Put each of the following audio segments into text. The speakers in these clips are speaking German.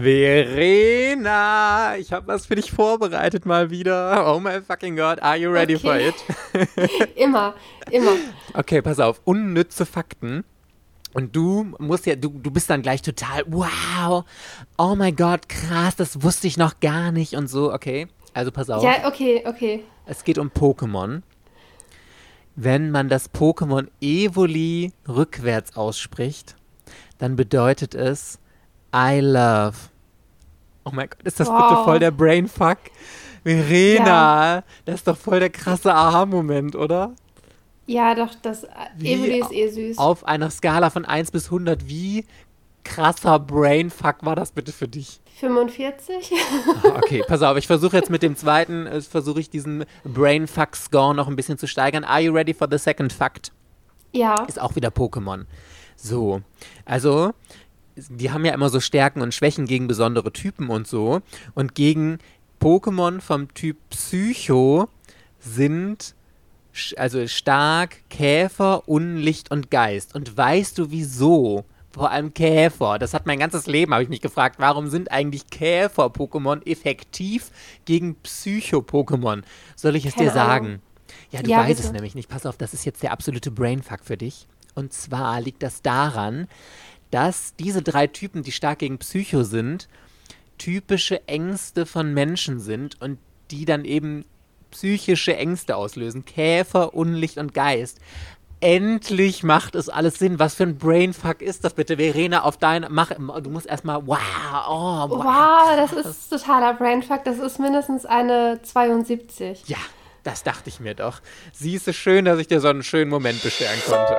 Verena, ich habe was für dich vorbereitet mal wieder. Oh my fucking God, are you ready okay. for it? immer, immer. Okay, pass auf, unnütze Fakten. Und du musst ja, du, du bist dann gleich total, wow, oh my God, krass, das wusste ich noch gar nicht und so, okay? Also pass auf. Ja, okay, okay. Es geht um Pokémon. Wenn man das Pokémon Evoli rückwärts ausspricht, dann bedeutet es I love. Oh mein Gott, ist das wow. bitte voll der Brainfuck? Verena, ja. das ist doch voll der krasse Aha-Moment, oder? Ja, doch, das Evoli ist eh süß. Auf einer Skala von 1 bis 100, wie krasser Brainfuck war das bitte für dich? 45. Ah, okay, pass auf, ich versuche jetzt mit dem zweiten, äh, versuche ich diesen Brainfuck-Score noch ein bisschen zu steigern. Are you ready for the second fact? Ja. Ist auch wieder Pokémon. So, also die haben ja immer so Stärken und Schwächen gegen besondere Typen und so. Und gegen Pokémon vom Typ Psycho sind also stark Käfer, Unlicht und Geist. Und weißt du wieso? Vor allem Käfer. Das hat mein ganzes Leben, habe ich mich gefragt, warum sind eigentlich Käfer-Pokémon effektiv gegen Psycho-Pokémon? Soll ich es Keine dir sagen? Ahnung. Ja, du ja, weißt bitte. es nämlich nicht. Pass auf, das ist jetzt der absolute Brainfuck für dich. Und zwar liegt das daran, dass diese drei Typen, die stark gegen Psycho sind, typische Ängste von Menschen sind und die dann eben psychische Ängste auslösen. Käfer, Unlicht und Geist. Endlich macht es alles Sinn. Was für ein Brainfuck ist das bitte, Verena? Auf dein, mach, du musst erstmal, wow, oh, wow. Wow, das ist totaler Brainfuck. Das ist mindestens eine 72. Ja, das dachte ich mir doch. Siehst du schön, dass ich dir so einen schönen Moment bescheren konnte.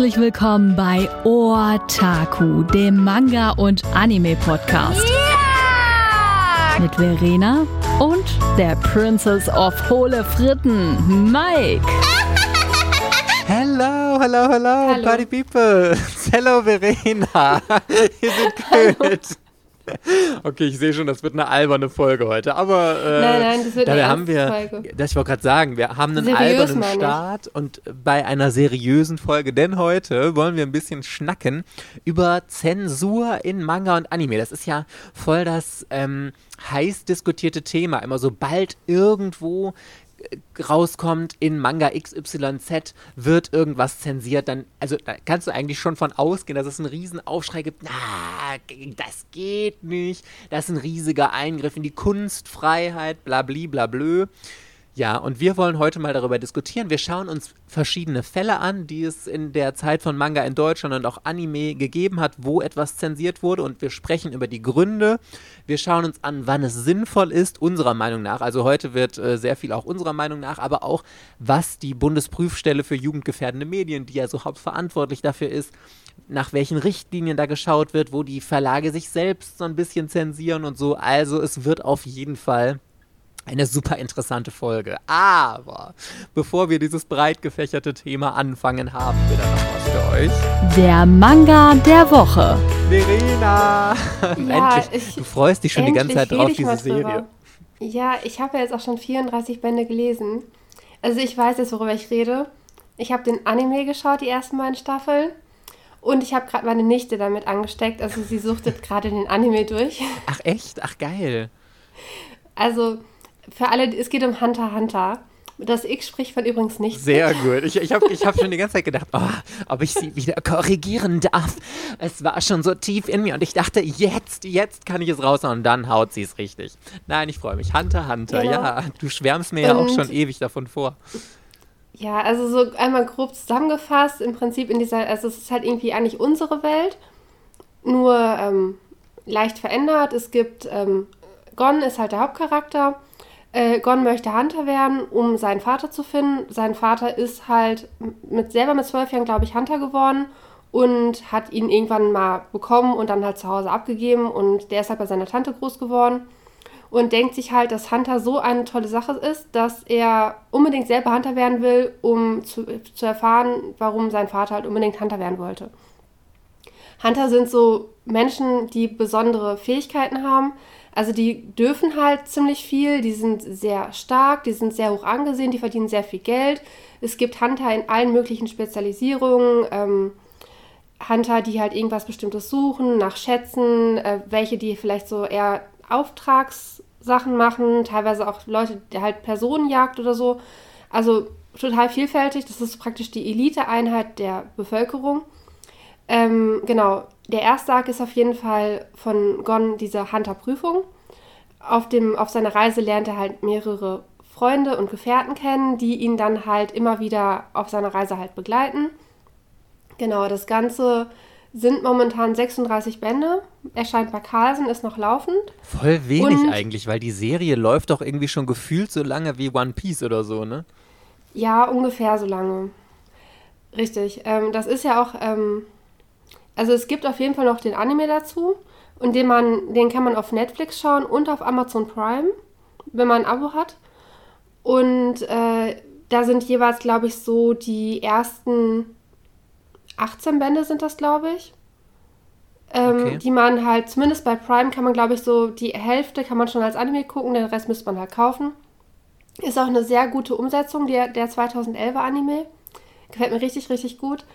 Herzlich willkommen bei Otaku, dem Manga- und Anime-Podcast. Yeah! Mit Verena und der Princess of Hohle Fritten, Mike. Hello, hello, hello, hello. Party People. Hello, Verena. Wir sind gut. Okay, ich sehe schon, das wird eine alberne Folge heute. Aber äh, nein, nein, das wird eine haben wir, Folge. Das ich wollte gerade sagen, wir haben einen Seriös, albernen Start und bei einer seriösen Folge, denn heute wollen wir ein bisschen schnacken über Zensur in Manga und Anime. Das ist ja voll das ähm, heiß diskutierte Thema. Immer sobald irgendwo rauskommt, in Manga XYZ wird irgendwas zensiert, dann, also da kannst du eigentlich schon von ausgehen, dass es einen riesen Aufschrei gibt, na, das geht nicht, das ist ein riesiger Eingriff in die Kunstfreiheit, bla bla bla. Ja, und wir wollen heute mal darüber diskutieren. Wir schauen uns verschiedene Fälle an, die es in der Zeit von Manga in Deutschland und auch Anime gegeben hat, wo etwas zensiert wurde und wir sprechen über die Gründe. Wir schauen uns an, wann es sinnvoll ist, unserer Meinung nach. Also heute wird äh, sehr viel auch unserer Meinung nach, aber auch, was die Bundesprüfstelle für jugendgefährdende Medien, die ja so hauptverantwortlich dafür ist, nach welchen Richtlinien da geschaut wird, wo die Verlage sich selbst so ein bisschen zensieren und so. Also es wird auf jeden Fall eine super interessante Folge. Aber bevor wir dieses breit gefächerte Thema anfangen, haben wir da noch was für euch. Der Manga der Woche. Verena! Ja, endlich. Ich, du freust dich schon die ganze Zeit drauf, diese Serie. Ja, ich habe ja jetzt auch schon 34 Bände gelesen. Also ich weiß jetzt, worüber ich rede. Ich habe den Anime geschaut, die ersten beiden Staffeln. Und ich habe gerade meine Nichte damit angesteckt. Also sie suchtet gerade den Anime durch. Ach echt? Ach geil. Also für alle, es geht um Hunter Hunter. Das X spricht von übrigens nicht. Sehr gut. Ich, ich habe ich hab schon die ganze Zeit gedacht, oh, ob ich sie wieder korrigieren darf. Es war schon so tief in mir und ich dachte, jetzt, jetzt kann ich es raushauen und dann haut sie es richtig. Nein, ich freue mich. Hunter, Hunter, genau. ja. Du schwärmst mir und, ja auch schon ewig davon vor. Ja, also so einmal grob zusammengefasst, im Prinzip in dieser, also es ist halt irgendwie eigentlich unsere Welt, nur ähm, leicht verändert. Es gibt, ähm, Gon ist halt der Hauptcharakter äh, Gon möchte Hunter werden, um seinen Vater zu finden. Sein Vater ist halt mit, selber mit zwölf Jahren, glaube ich, Hunter geworden und hat ihn irgendwann mal bekommen und dann halt zu Hause abgegeben und der ist halt bei seiner Tante groß geworden und denkt sich halt, dass Hunter so eine tolle Sache ist, dass er unbedingt selber Hunter werden will, um zu, zu erfahren, warum sein Vater halt unbedingt Hunter werden wollte. Hunter sind so Menschen, die besondere Fähigkeiten haben, also die dürfen halt ziemlich viel, die sind sehr stark, die sind sehr hoch angesehen, die verdienen sehr viel Geld. Es gibt Hunter in allen möglichen Spezialisierungen. Ähm, Hunter, die halt irgendwas Bestimmtes suchen, nach Schätzen, äh, welche, die vielleicht so eher Auftragssachen machen, teilweise auch Leute, die halt Personenjagd oder so. Also total vielfältig. Das ist praktisch die Elite-Einheit der Bevölkerung. Ähm, genau, der erste Arc ist auf jeden Fall von Gon diese Hunter-Prüfung. Auf, auf seiner Reise lernt er halt mehrere Freunde und Gefährten kennen, die ihn dann halt immer wieder auf seiner Reise halt begleiten. Genau, das Ganze sind momentan 36 Bände. Erscheint bei Carlsen, ist noch laufend. Voll wenig und, eigentlich, weil die Serie läuft doch irgendwie schon gefühlt so lange wie One Piece oder so, ne? Ja, ungefähr so lange. Richtig. Ähm, das ist ja auch, ähm, also es gibt auf jeden Fall noch den Anime dazu und den man, den kann man auf Netflix schauen und auf Amazon Prime, wenn man ein Abo hat. Und äh, da sind jeweils, glaube ich, so die ersten 18 Bände sind das, glaube ich. Ähm, okay. Die man halt, zumindest bei Prime kann man, glaube ich, so die Hälfte kann man schon als Anime gucken, den Rest müsste man halt kaufen. Ist auch eine sehr gute Umsetzung der, der 2011er Anime. Gefällt mir richtig, richtig gut.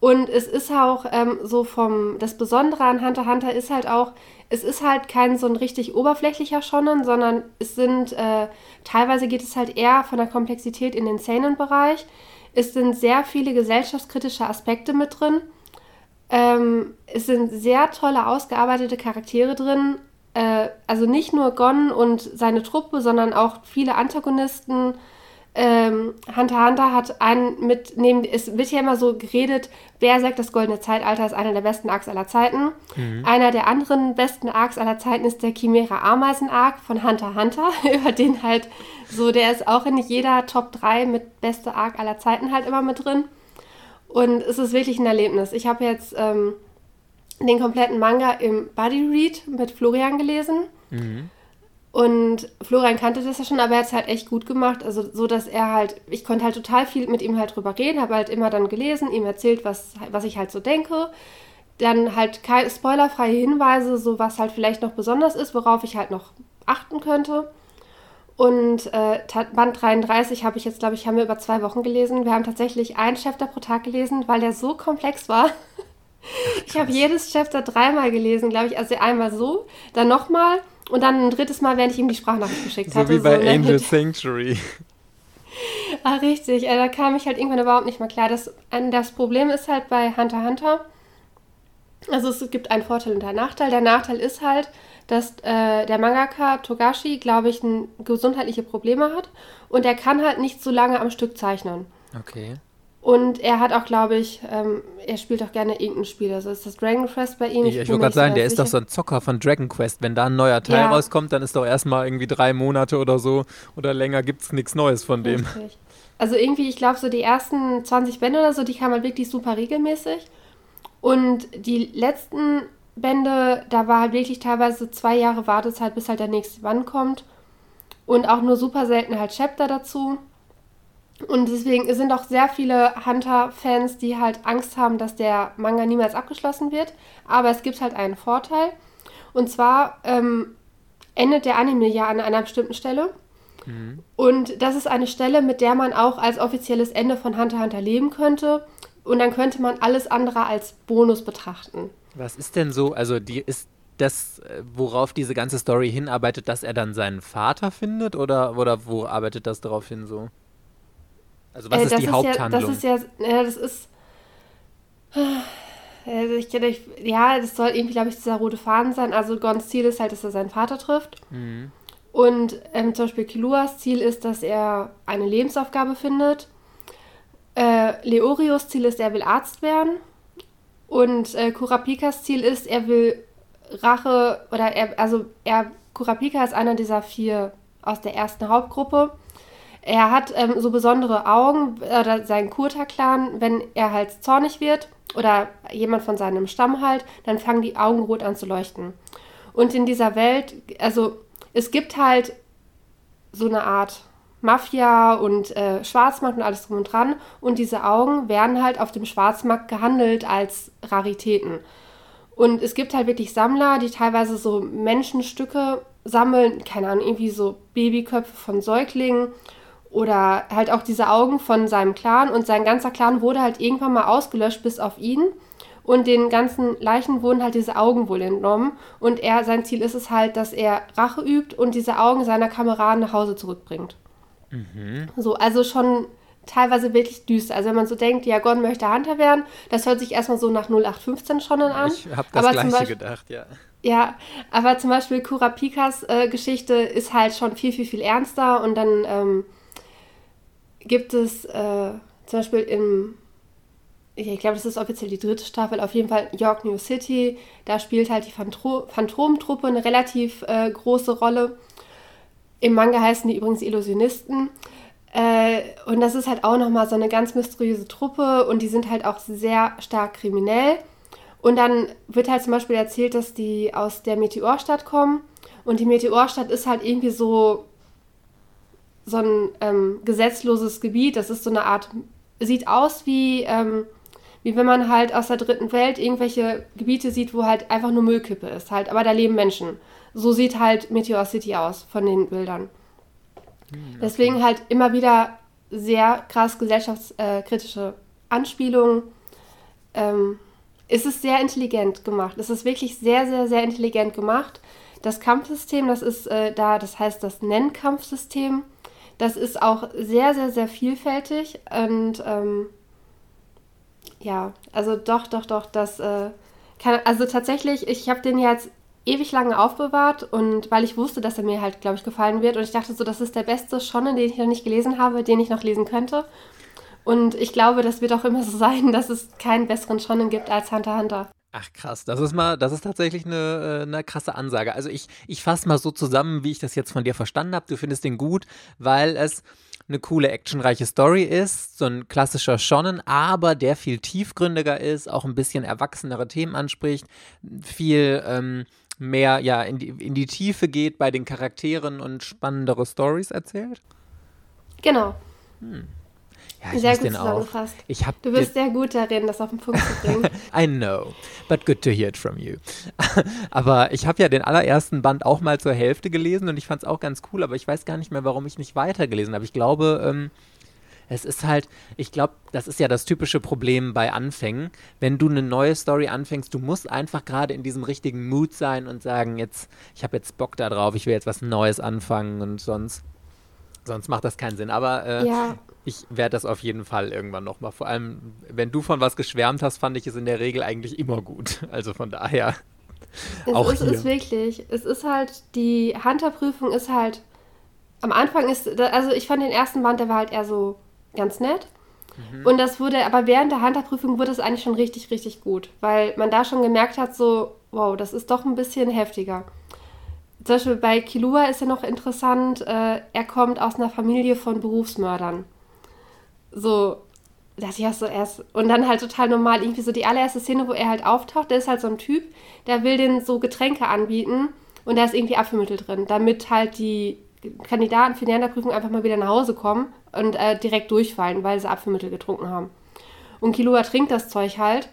Und es ist auch ähm, so vom, das Besondere an Hunter Hunter ist halt auch, es ist halt kein so ein richtig oberflächlicher Shonen, sondern es sind, äh, teilweise geht es halt eher von der Komplexität in den Seinen-Bereich. Es sind sehr viele gesellschaftskritische Aspekte mit drin. Ähm, es sind sehr tolle, ausgearbeitete Charaktere drin. Äh, also nicht nur Gon und seine Truppe, sondern auch viele Antagonisten, ähm, Hunter Hunter hat einen mit, neben, es wird ja immer so geredet, Berserk, das goldene Zeitalter, ist einer der besten Arcs aller Zeiten. Mhm. Einer der anderen besten Arcs aller Zeiten ist der Chimera Ameisen Arc von Hunter Hunter, über den halt so, der ist auch in jeder Top 3 mit beste Arc aller Zeiten halt immer mit drin. Und es ist wirklich ein Erlebnis. Ich habe jetzt ähm, den kompletten Manga im Buddy Read mit Florian gelesen. Mhm. Und Florian kannte das ja schon, aber er hat es halt echt gut gemacht. Also so, dass er halt, ich konnte halt total viel mit ihm halt drüber reden, habe halt immer dann gelesen, ihm erzählt, was, was ich halt so denke. Dann halt keine spoilerfreie Hinweise, so was halt vielleicht noch besonders ist, worauf ich halt noch achten könnte. Und äh, Band 33 habe ich jetzt, glaube ich, haben wir über zwei Wochen gelesen. Wir haben tatsächlich ein Chapter pro Tag gelesen, weil der so komplex war. ich habe jedes Chapter dreimal gelesen, glaube ich. Also einmal so, dann nochmal und dann ein drittes Mal, während ich ihm die Sprachnachricht geschickt so hatte. Wie bei so, Angel Sanctuary. Ah, richtig. Äh, da kam ich halt irgendwann überhaupt nicht mehr klar. Das, das Problem ist halt bei Hunter Hunter, also es gibt einen Vorteil und einen Nachteil. Der Nachteil ist halt, dass äh, der Mangaka Togashi, glaube ich, ein, gesundheitliche Probleme hat und er kann halt nicht so lange am Stück zeichnen. Okay. Und er hat auch, glaube ich, ähm, er spielt auch gerne irgendein Spiel. Also ist das Dragon Quest bei ihm? Ich, ich wollte gerade sagen, der sicher. ist doch so ein Zocker von Dragon Quest. Wenn da ein neuer Teil ja. rauskommt, dann ist doch erstmal irgendwie drei Monate oder so oder länger gibt es nichts Neues von dem. Richtig. Also irgendwie, ich glaube, so die ersten 20 Bände oder so, die kamen halt wirklich super regelmäßig. Und die letzten Bände, da war halt wirklich teilweise zwei Jahre Wartezeit, bis halt der nächste Band kommt. Und auch nur super selten halt Chapter dazu. Und deswegen sind auch sehr viele Hunter-Fans, die halt Angst haben, dass der Manga niemals abgeschlossen wird. Aber es gibt halt einen Vorteil. Und zwar ähm, endet der Anime ja an einer bestimmten Stelle. Mhm. Und das ist eine Stelle, mit der man auch als offizielles Ende von Hunter x Hunter leben könnte. Und dann könnte man alles andere als Bonus betrachten. Was ist denn so, also die ist das, worauf diese ganze Story hinarbeitet, dass er dann seinen Vater findet? Oder, oder wo arbeitet das darauf hin so? Also was äh, ist die ist Haupthandlung? Ja, das ist ja, ja das ist. Also ich, ich, ja, das soll irgendwie, glaube ich, dieser rote Faden sein. Also Gons Ziel ist halt, dass er seinen Vater trifft. Mhm. Und ähm, zum Beispiel Kiluas Ziel ist, dass er eine Lebensaufgabe findet. Äh, Leorios Ziel ist, er will Arzt werden. Und äh, Kurapikas Ziel ist, er will Rache, oder er, also er, Kurapika ist einer dieser vier aus der ersten Hauptgruppe. Er hat ähm, so besondere Augen, oder sein Kurta-Clan, wenn er halt zornig wird oder jemand von seinem Stamm halt, dann fangen die Augen rot an zu leuchten. Und in dieser Welt, also es gibt halt so eine Art Mafia und äh, Schwarzmarkt und alles drum und dran. Und diese Augen werden halt auf dem Schwarzmarkt gehandelt als Raritäten. Und es gibt halt wirklich Sammler, die teilweise so Menschenstücke sammeln, keine Ahnung, irgendwie so Babyköpfe von Säuglingen oder halt auch diese Augen von seinem Clan und sein ganzer Clan wurde halt irgendwann mal ausgelöscht bis auf ihn. und den ganzen Leichen wurden halt diese Augen wohl entnommen und er, sein Ziel ist es halt, dass er Rache übt und diese Augen seiner Kameraden nach Hause zurückbringt. Mhm. So, also schon teilweise wirklich düster. Also wenn man so denkt, ja, Gon möchte Hunter werden, das hört sich erstmal so nach 0815 schon an. Ich habe das aber gleiche Beispiel, gedacht, ja. Ja, aber zum Beispiel Kurapikas äh, Geschichte ist halt schon viel, viel, viel ernster und dann ähm, gibt es äh, zum Beispiel im, ich glaube, das ist offiziell die dritte Staffel, auf jeden Fall York New City, da spielt halt die Phantro Phantomtruppe eine relativ äh, große Rolle. Im Manga heißen die übrigens Illusionisten. Äh, und das ist halt auch nochmal so eine ganz mysteriöse Truppe und die sind halt auch sehr stark kriminell. Und dann wird halt zum Beispiel erzählt, dass die aus der Meteorstadt kommen. Und die Meteorstadt ist halt irgendwie so, so ein ähm, gesetzloses Gebiet. Das ist so eine Art, sieht aus wie, ähm, wie wenn man halt aus der dritten Welt irgendwelche Gebiete sieht, wo halt einfach nur Müllkippe ist. Halt, aber da leben Menschen. So sieht halt Meteor City aus von den Bildern. Hm, okay. Deswegen halt immer wieder sehr krass gesellschaftskritische Anspielungen. Ähm, es ist sehr intelligent gemacht. Es ist wirklich sehr, sehr, sehr intelligent gemacht. Das Kampfsystem, das ist äh, da, das heißt das Nennkampfsystem. Das ist auch sehr, sehr, sehr vielfältig. Und ähm, ja, also doch, doch, doch, das äh, kann, also tatsächlich, ich habe den jetzt ewig lange aufbewahrt und weil ich wusste, dass er mir halt, glaube ich, gefallen wird und ich dachte so, das ist der beste Shonen, den ich noch nicht gelesen habe, den ich noch lesen könnte. Und ich glaube, das wird auch immer so sein, dass es keinen besseren Shonen gibt als Hunter Hunter. Ach krass, das ist mal, das ist tatsächlich eine, äh, eine krasse Ansage. Also ich, ich fasse mal so zusammen, wie ich das jetzt von dir verstanden habe. Du findest den gut, weil es eine coole, actionreiche Story ist, so ein klassischer Shonen, aber der viel tiefgründiger ist, auch ein bisschen erwachsenere Themen anspricht, viel ähm, mehr ja in die, in die Tiefe geht bei den Charakteren und spannendere Stories erzählt. Genau. Hm. Ja, sehr gut zusammengefasst. Ich du bist sehr gut darin, das auf den Punkt zu bringen. I know, but good to hear it from you. aber ich habe ja den allerersten Band auch mal zur Hälfte gelesen und ich fand es auch ganz cool, aber ich weiß gar nicht mehr, warum ich nicht weitergelesen habe. Ich glaube, ähm, es ist halt, ich glaube, das ist ja das typische Problem bei Anfängen. Wenn du eine neue Story anfängst, du musst einfach gerade in diesem richtigen Mood sein und sagen, jetzt, ich habe jetzt Bock da drauf, ich will jetzt was Neues anfangen und sonst, sonst macht das keinen Sinn. Aber äh, ja ich werde das auf jeden Fall irgendwann nochmal. Vor allem, wenn du von was geschwärmt hast, fand ich es in der Regel eigentlich immer gut. Also von daher. Es auch ist hier. es wirklich. Es ist halt, die Hunter-Prüfung ist halt, am Anfang ist, also ich fand den ersten Band, der war halt eher so ganz nett. Mhm. Und das wurde, aber während der Hunter-Prüfung wurde es eigentlich schon richtig, richtig gut. Weil man da schon gemerkt hat, so, wow, das ist doch ein bisschen heftiger. Zum Beispiel bei Kilua ist ja noch interessant, äh, er kommt aus einer Familie von Berufsmördern so, dass ich auch so erst, und dann halt total normal, irgendwie so die allererste Szene, wo er halt auftaucht, der ist halt so ein Typ, der will den so Getränke anbieten und da ist irgendwie Apfelmittel drin, damit halt die Kandidaten für die Lernprüfung einfach mal wieder nach Hause kommen und äh, direkt durchfallen, weil sie Apfelmittel getrunken haben. Und Kilua trinkt das Zeug halt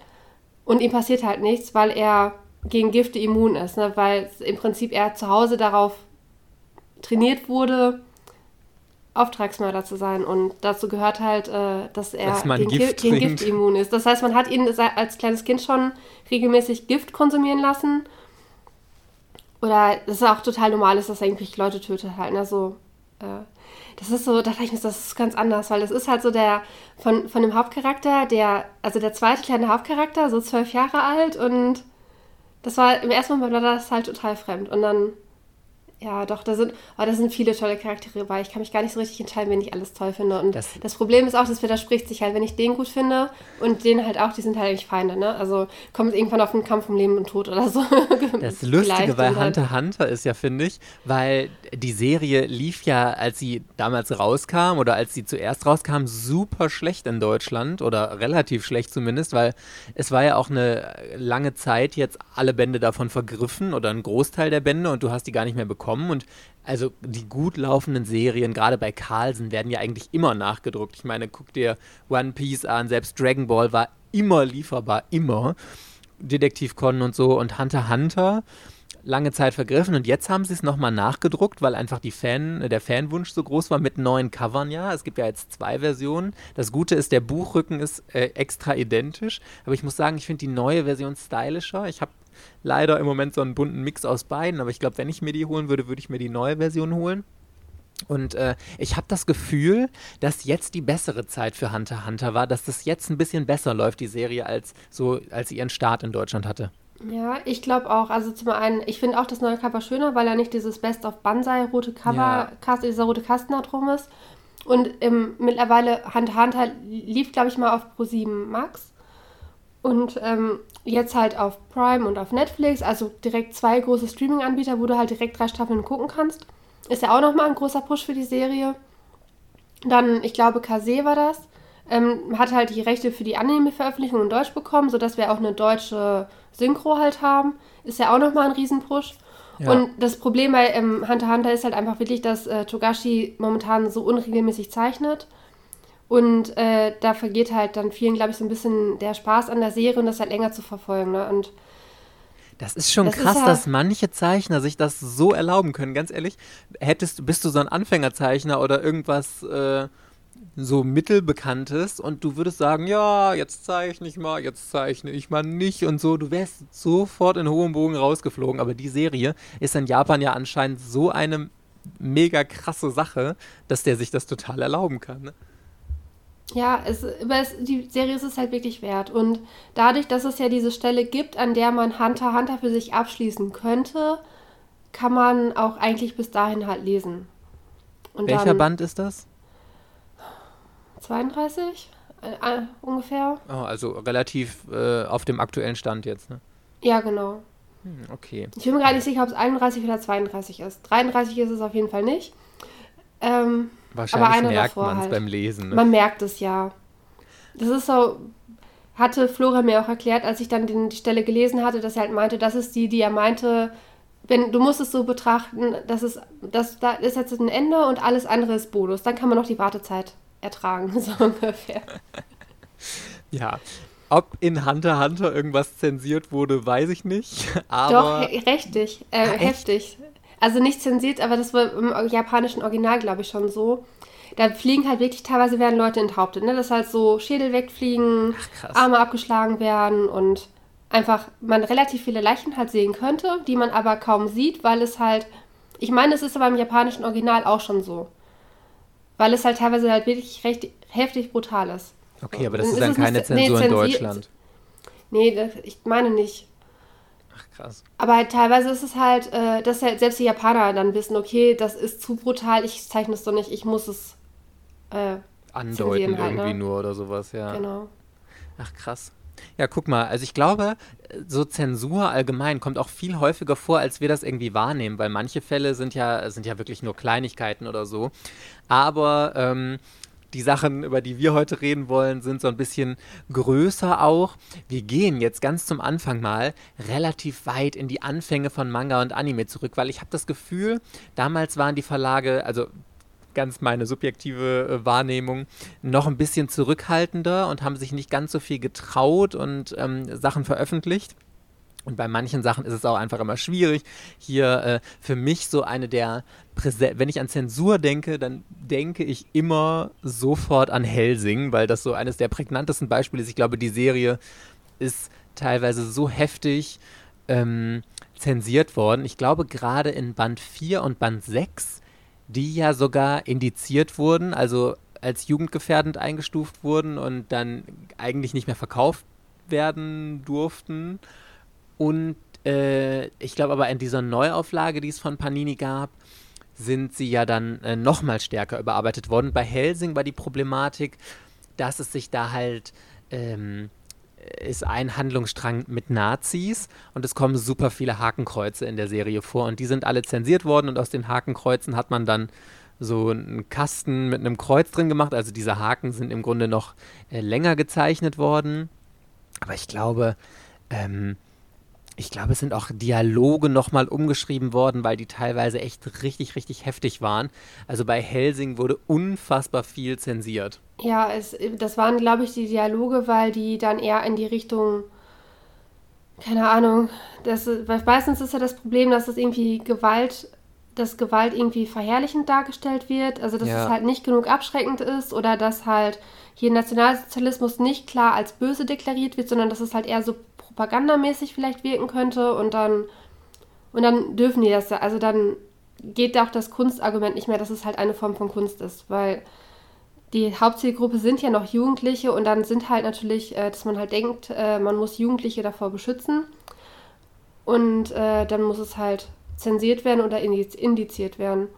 und ihm passiert halt nichts, weil er gegen Gifte immun ist, ne? weil im Prinzip er zu Hause darauf trainiert wurde, Auftragsmörder zu sein. Und dazu gehört halt, äh, dass er dass gegen, Gift, gegen Gift immun ist. Das heißt, man hat ihn als kleines Kind schon regelmäßig Gift konsumieren lassen. Oder das ist auch total normal ist, dass er irgendwelche Leute tötet halt. Also, äh, das ist so, da dachte ich mir, das ist ganz anders, weil das ist halt so der von, von dem Hauptcharakter, der, also der zweite kleine Hauptcharakter, so zwölf Jahre alt und das war im ersten Moment war das halt total fremd. Und dann ja, doch, da sind, oh, da sind viele tolle Charaktere bei. Ich kann mich gar nicht so richtig entscheiden, wen ich alles toll finde. Und das, das, Problem ist auch, das widerspricht sich halt, wenn ich den gut finde und den halt auch, die sind halt eigentlich Feinde, ne? Also kommt es irgendwann auf einen Kampf um Leben und Tod oder so. Das Lustige bei Hunter Hunter ist ja, finde ich, weil die Serie lief ja, als sie damals rauskam oder als sie zuerst rauskam, super schlecht in Deutschland oder relativ schlecht zumindest, weil es war ja auch eine lange Zeit jetzt alle Bände davon vergriffen oder ein Großteil der Bände und du hast die gar nicht mehr bekommen und also die gut laufenden Serien, gerade bei Carlsen, werden ja eigentlich immer nachgedruckt. Ich meine, guck dir One Piece an, selbst Dragon Ball war immer lieferbar, immer. Detektiv Conan und so und Hunter Hunter lange Zeit vergriffen und jetzt haben sie es nochmal nachgedruckt, weil einfach die Fan, der Fanwunsch so groß war mit neuen Covern ja. Es gibt ja jetzt zwei Versionen. Das Gute ist, der Buchrücken ist äh, extra identisch, aber ich muss sagen, ich finde die neue Version stylischer. Ich habe leider im Moment so einen bunten Mix aus beiden, aber ich glaube, wenn ich mir die holen würde, würde ich mir die neue Version holen. Und äh, ich habe das Gefühl, dass jetzt die bessere Zeit für Hunter Hunter war, dass das jetzt ein bisschen besser läuft, die Serie, als so, als sie ihren Start in Deutschland hatte. Ja, ich glaube auch. Also zum einen, ich finde auch das neue Cover schöner, weil da nicht dieses Best of Banzai rote Cover, ja. Dieser rote Kasten da drum ist. Und ähm, mittlerweile Hunter Hunter lief, glaube ich, mal auf Pro7 Max. Und ähm, jetzt halt auf Prime und auf Netflix, also direkt zwei große Streaming-Anbieter, wo du halt direkt drei Staffeln gucken kannst. Ist ja auch nochmal ein großer Push für die Serie. Dann, ich glaube, Kase war das. Ähm, hat halt die Rechte für die Anime-Veröffentlichung in Deutsch bekommen, sodass wir auch eine deutsche Synchro halt haben. Ist ja auch nochmal ein Riesenpush. Ja. Und das Problem bei ähm, Hunter Hunter ist halt einfach wirklich, dass äh, Togashi momentan so unregelmäßig zeichnet. Und äh, da vergeht halt dann vielen, glaube ich, so ein bisschen der Spaß an der Serie und das halt länger zu verfolgen. Ne? Und das ist schon das krass, ist ja dass manche Zeichner sich das so erlauben können. Ganz ehrlich, hättest, bist du so ein Anfängerzeichner oder irgendwas äh, so mittelbekanntes und du würdest sagen, ja, jetzt zeichne ich mal, jetzt zeichne ich mal nicht und so, du wärst sofort in hohem Bogen rausgeflogen. Aber die Serie ist in Japan ja anscheinend so eine mega krasse Sache, dass der sich das total erlauben kann. Ne? Ja, es, es, die Serie ist es halt wirklich wert. Und dadurch, dass es ja diese Stelle gibt, an der man Hunter Hunter für sich abschließen könnte, kann man auch eigentlich bis dahin halt lesen. Und Welcher dann, Band ist das? 32 äh, äh, ungefähr. Oh, also relativ äh, auf dem aktuellen Stand jetzt, ne? Ja, genau. Hm, okay. Ich bin mir gerade nicht sicher, ob es 31 oder 32 ist. 33 ist es auf jeden Fall nicht. Ähm, Wahrscheinlich merkt man es halt. beim Lesen. Ne? Man merkt es ja. Das ist so, hatte Flora mir auch erklärt, als ich dann den, die Stelle gelesen hatte, dass er halt meinte, das ist die, die er meinte, wenn du musst es so betrachten, dass es, dass da ist jetzt ein Ende und alles andere ist Bonus. Dann kann man noch die Wartezeit ertragen, so ungefähr. ja. Ob in Hunter Hunter irgendwas zensiert wurde, weiß ich nicht. Aber Doch, richtig, äh, ah, heftig. Also nicht zensiert, aber das war im japanischen Original, glaube ich, schon so. Da fliegen halt wirklich, teilweise werden Leute enthauptet, ne? Dass halt so Schädel wegfliegen, Ach, Arme abgeschlagen werden und einfach man relativ viele Leichen halt sehen könnte, die man aber kaum sieht, weil es halt, ich meine, es ist aber im japanischen Original auch schon so. Weil es halt teilweise halt wirklich recht heftig brutal ist. Okay, aber das ist dann keine Zensur nee, in Deutschland. Nee, das, ich meine nicht. Krass. Aber halt teilweise ist es halt, äh, dass halt selbst die Japaner dann wissen, okay, das ist zu brutal, ich zeichne es doch nicht, ich muss es äh, andeuten halt, irgendwie ne? nur oder sowas, ja. Genau. Ach krass. Ja, guck mal, also ich glaube, so Zensur allgemein kommt auch viel häufiger vor, als wir das irgendwie wahrnehmen, weil manche Fälle sind ja, sind ja wirklich nur Kleinigkeiten oder so. Aber ähm, die Sachen, über die wir heute reden wollen, sind so ein bisschen größer auch. Wir gehen jetzt ganz zum Anfang mal relativ weit in die Anfänge von Manga und Anime zurück, weil ich habe das Gefühl, damals waren die Verlage, also ganz meine subjektive äh, Wahrnehmung, noch ein bisschen zurückhaltender und haben sich nicht ganz so viel getraut und ähm, Sachen veröffentlicht. Und bei manchen Sachen ist es auch einfach immer schwierig. Hier äh, für mich so eine der Präsen wenn ich an Zensur denke, dann denke ich immer sofort an Helsing, weil das so eines der prägnantesten Beispiele ist. Ich glaube, die Serie ist teilweise so heftig ähm, zensiert worden. Ich glaube, gerade in Band 4 und Band 6, die ja sogar indiziert wurden, also als jugendgefährdend eingestuft wurden und dann eigentlich nicht mehr verkauft werden durften. Und äh, ich glaube aber in dieser Neuauflage, die es von Panini gab, sind sie ja dann äh, nochmal stärker überarbeitet worden. Bei Helsing war die Problematik, dass es sich da halt ähm, ist ein Handlungsstrang mit Nazis und es kommen super viele Hakenkreuze in der Serie vor und die sind alle zensiert worden und aus den Hakenkreuzen hat man dann so einen Kasten mit einem Kreuz drin gemacht. Also diese Haken sind im Grunde noch äh, länger gezeichnet worden. Aber ich glaube, ähm, ich glaube, es sind auch Dialoge nochmal umgeschrieben worden, weil die teilweise echt richtig, richtig heftig waren. Also bei Helsing wurde unfassbar viel zensiert. Ja, es, das waren, glaube ich, die Dialoge, weil die dann eher in die Richtung keine Ahnung, das, weil meistens ist ja das Problem, dass es irgendwie Gewalt, dass Gewalt irgendwie verherrlichend dargestellt wird, also dass ja. es halt nicht genug abschreckend ist oder dass halt hier Nationalsozialismus nicht klar als böse deklariert wird, sondern dass es halt eher so propagandamäßig vielleicht wirken könnte und dann und dann dürfen die das, also dann geht auch das Kunstargument nicht mehr, dass es halt eine Form von Kunst ist, weil die Hauptzielgruppe sind ja noch Jugendliche und dann sind halt natürlich, äh, dass man halt denkt, äh, man muss Jugendliche davor beschützen und äh, dann muss es halt zensiert werden oder indiziert werden.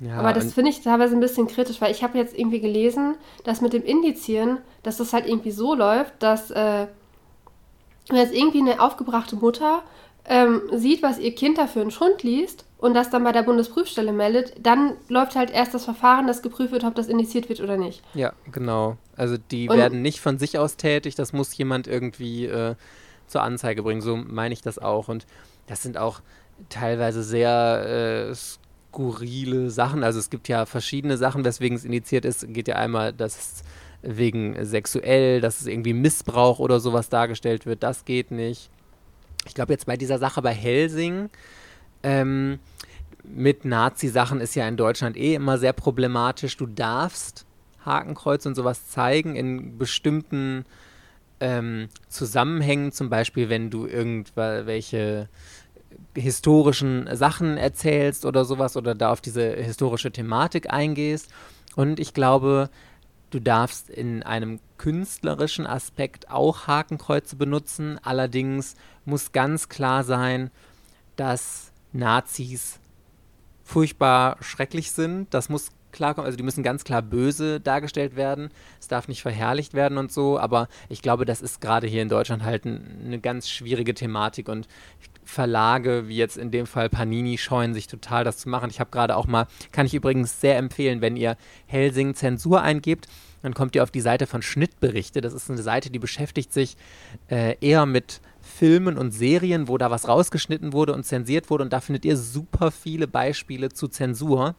Ja, Aber das finde ich teilweise ein bisschen kritisch, weil ich habe jetzt irgendwie gelesen, dass mit dem Indizieren, dass das halt irgendwie so läuft, dass äh, wenn jetzt irgendwie eine aufgebrachte Mutter ähm, sieht, was ihr Kind da für einen Schund liest und das dann bei der Bundesprüfstelle meldet, dann läuft halt erst das Verfahren, dass geprüft wird, ob das indiziert wird oder nicht. Ja, genau. Also die und werden nicht von sich aus tätig, das muss jemand irgendwie äh, zur Anzeige bringen. So meine ich das auch. Und das sind auch teilweise sehr äh, skurrile Sachen. Also es gibt ja verschiedene Sachen, weswegen es indiziert ist. Geht ja einmal, dass es wegen sexuell, dass es irgendwie Missbrauch oder sowas dargestellt wird. Das geht nicht. Ich glaube jetzt bei dieser Sache bei Helsing ähm, mit Nazi-Sachen ist ja in Deutschland eh immer sehr problematisch. Du darfst Hakenkreuz und sowas zeigen in bestimmten ähm, Zusammenhängen, zum Beispiel wenn du irgendwelche historischen Sachen erzählst oder sowas oder da auf diese historische Thematik eingehst. Und ich glaube, Du darfst in einem künstlerischen Aspekt auch Hakenkreuze benutzen. Allerdings muss ganz klar sein, dass Nazis furchtbar schrecklich sind. Das muss klar kommen. Also die müssen ganz klar böse dargestellt werden. Es darf nicht verherrlicht werden und so. Aber ich glaube, das ist gerade hier in Deutschland halt ein, eine ganz schwierige Thematik. Und Verlage, wie jetzt in dem Fall Panini, scheuen sich total, das zu machen. Ich habe gerade auch mal, kann ich übrigens sehr empfehlen, wenn ihr Helsing Zensur eingebt, dann kommt ihr auf die Seite von Schnittberichte. Das ist eine Seite, die beschäftigt sich äh, eher mit Filmen und Serien, wo da was rausgeschnitten wurde und zensiert wurde. Und da findet ihr super viele Beispiele zu Zensur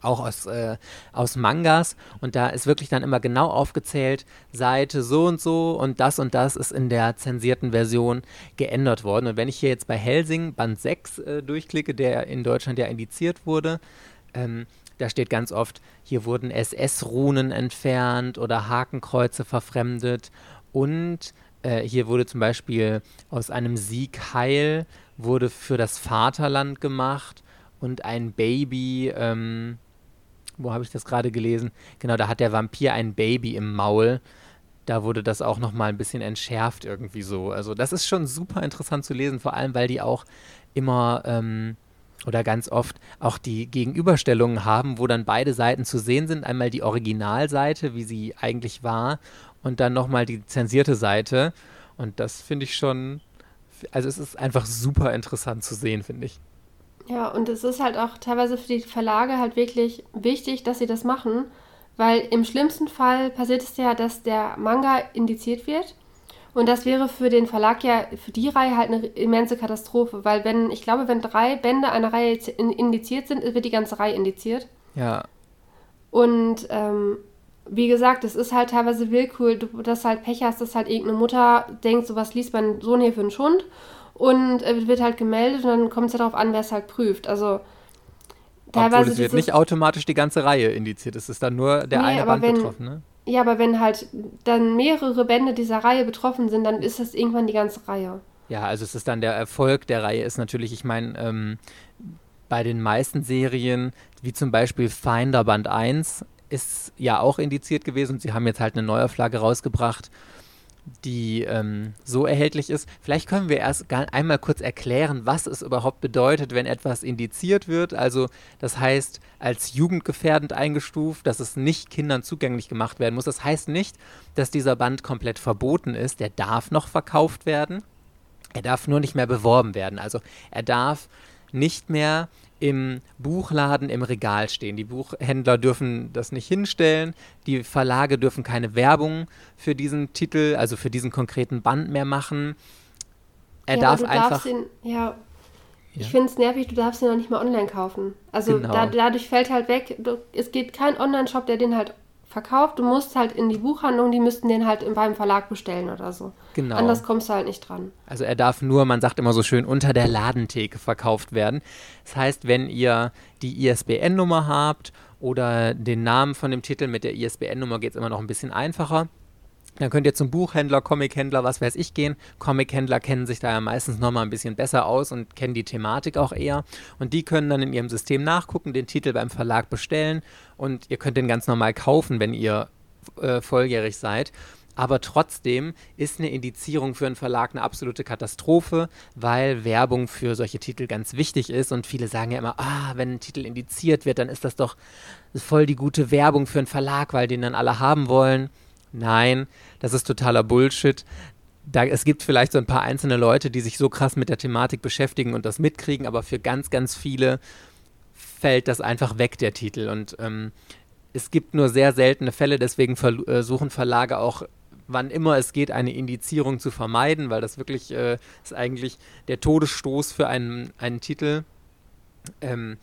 auch aus, äh, aus Mangas. Und da ist wirklich dann immer genau aufgezählt, Seite so und so und das und das ist in der zensierten Version geändert worden. Und wenn ich hier jetzt bei Helsing Band 6 äh, durchklicke, der in Deutschland ja indiziert wurde, ähm, da steht ganz oft, hier wurden SS-Runen entfernt oder Hakenkreuze verfremdet. Und äh, hier wurde zum Beispiel aus einem Sieg Heil wurde für das Vaterland gemacht und ein Baby, ähm, wo habe ich das gerade gelesen? Genau, da hat der Vampir ein Baby im Maul. Da wurde das auch noch mal ein bisschen entschärft irgendwie so. Also das ist schon super interessant zu lesen, vor allem weil die auch immer ähm, oder ganz oft auch die Gegenüberstellungen haben, wo dann beide Seiten zu sehen sind. Einmal die Originalseite, wie sie eigentlich war, und dann nochmal die zensierte Seite. Und das finde ich schon, also es ist einfach super interessant zu sehen, finde ich. Ja, und es ist halt auch teilweise für die Verlage halt wirklich wichtig, dass sie das machen, weil im schlimmsten Fall passiert es ja, dass der Manga indiziert wird. Und das wäre für den Verlag ja, für die Reihe halt eine immense Katastrophe, weil wenn, ich glaube, wenn drei Bände einer Reihe indiziert sind, wird die ganze Reihe indiziert. Ja. Und ähm, wie gesagt, es ist halt teilweise willkür, dass halt Pech hast, dass halt irgendeine Mutter denkt, so was liest mein Sohn hier für einen Schund und äh, wird halt gemeldet und dann kommt es ja darauf an, wer es halt prüft. Also teilweise. Obwohl es wird nicht automatisch die ganze Reihe indiziert, es ist dann nur der nee, eine Band wenn, betroffen, ne? Ja, aber wenn halt dann mehrere Bände dieser Reihe betroffen sind, dann ist das irgendwann die ganze Reihe. Ja, also es ist dann der Erfolg der Reihe ist natürlich, ich meine, ähm, bei den meisten Serien, wie zum Beispiel Finder Band 1, ist ja auch indiziert gewesen und sie haben jetzt halt eine Neuauflage rausgebracht die ähm, so erhältlich ist. Vielleicht können wir erst einmal kurz erklären, was es überhaupt bedeutet, wenn etwas indiziert wird. Also das heißt, als jugendgefährdend eingestuft, dass es nicht Kindern zugänglich gemacht werden muss. Das heißt nicht, dass dieser Band komplett verboten ist. Der darf noch verkauft werden. Er darf nur nicht mehr beworben werden. Also er darf nicht mehr im Buchladen im Regal stehen. Die Buchhändler dürfen das nicht hinstellen, die Verlage dürfen keine Werbung für diesen Titel, also für diesen konkreten Band mehr machen. Er ja, darf einfach. Ihn, ja, ich finde es nervig, du darfst ihn noch nicht mal online kaufen. Also genau. da, dadurch fällt halt weg, du, es geht kein Online-Shop, der den halt verkauft. Du musst halt in die Buchhandlung, die müssten den halt beim Verlag bestellen oder so. Genau. Anders kommst du halt nicht dran. Also er darf nur, man sagt immer so schön, unter der Ladentheke verkauft werden. Das heißt, wenn ihr die ISBN-Nummer habt oder den Namen von dem Titel mit der ISBN-Nummer, geht es immer noch ein bisschen einfacher. Dann könnt ihr zum Buchhändler, Comichändler, was weiß ich gehen. Comichändler kennen sich da ja meistens nochmal ein bisschen besser aus und kennen die Thematik auch eher. Und die können dann in ihrem System nachgucken, den Titel beim Verlag bestellen und ihr könnt den ganz normal kaufen, wenn ihr äh, volljährig seid. Aber trotzdem ist eine Indizierung für einen Verlag eine absolute Katastrophe, weil Werbung für solche Titel ganz wichtig ist. Und viele sagen ja immer, ah, wenn ein Titel indiziert wird, dann ist das doch voll die gute Werbung für einen Verlag, weil den dann alle haben wollen. Nein, das ist totaler Bullshit. Da, es gibt vielleicht so ein paar einzelne Leute, die sich so krass mit der Thematik beschäftigen und das mitkriegen, aber für ganz, ganz viele fällt das einfach weg, der Titel. Und ähm, es gibt nur sehr seltene Fälle, deswegen versuchen äh, Verlage auch, wann immer es geht, eine Indizierung zu vermeiden, weil das wirklich äh, ist eigentlich der Todesstoß für einen, einen Titel. Ähm,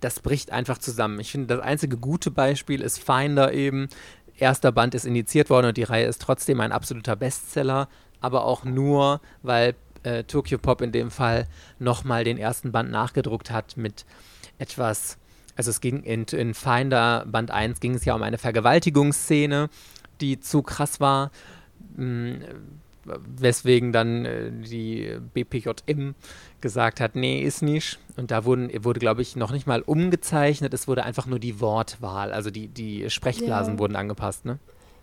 das bricht einfach zusammen. Ich finde, das einzige gute Beispiel ist Finder eben, erster Band ist indiziert worden und die Reihe ist trotzdem ein absoluter Bestseller, aber auch nur, weil äh, Tokyo Pop in dem Fall nochmal den ersten Band nachgedruckt hat mit etwas, also es ging in, in Finder Band 1 ging es ja um eine Vergewaltigungsszene, die zu krass war. Mh, hm, weswegen dann äh, die BPJM gesagt hat, nee, ist nicht. Und da wurden, wurde, glaube ich, noch nicht mal umgezeichnet, es wurde einfach nur die Wortwahl, also die, die Sprechblasen ja. wurden angepasst, ne?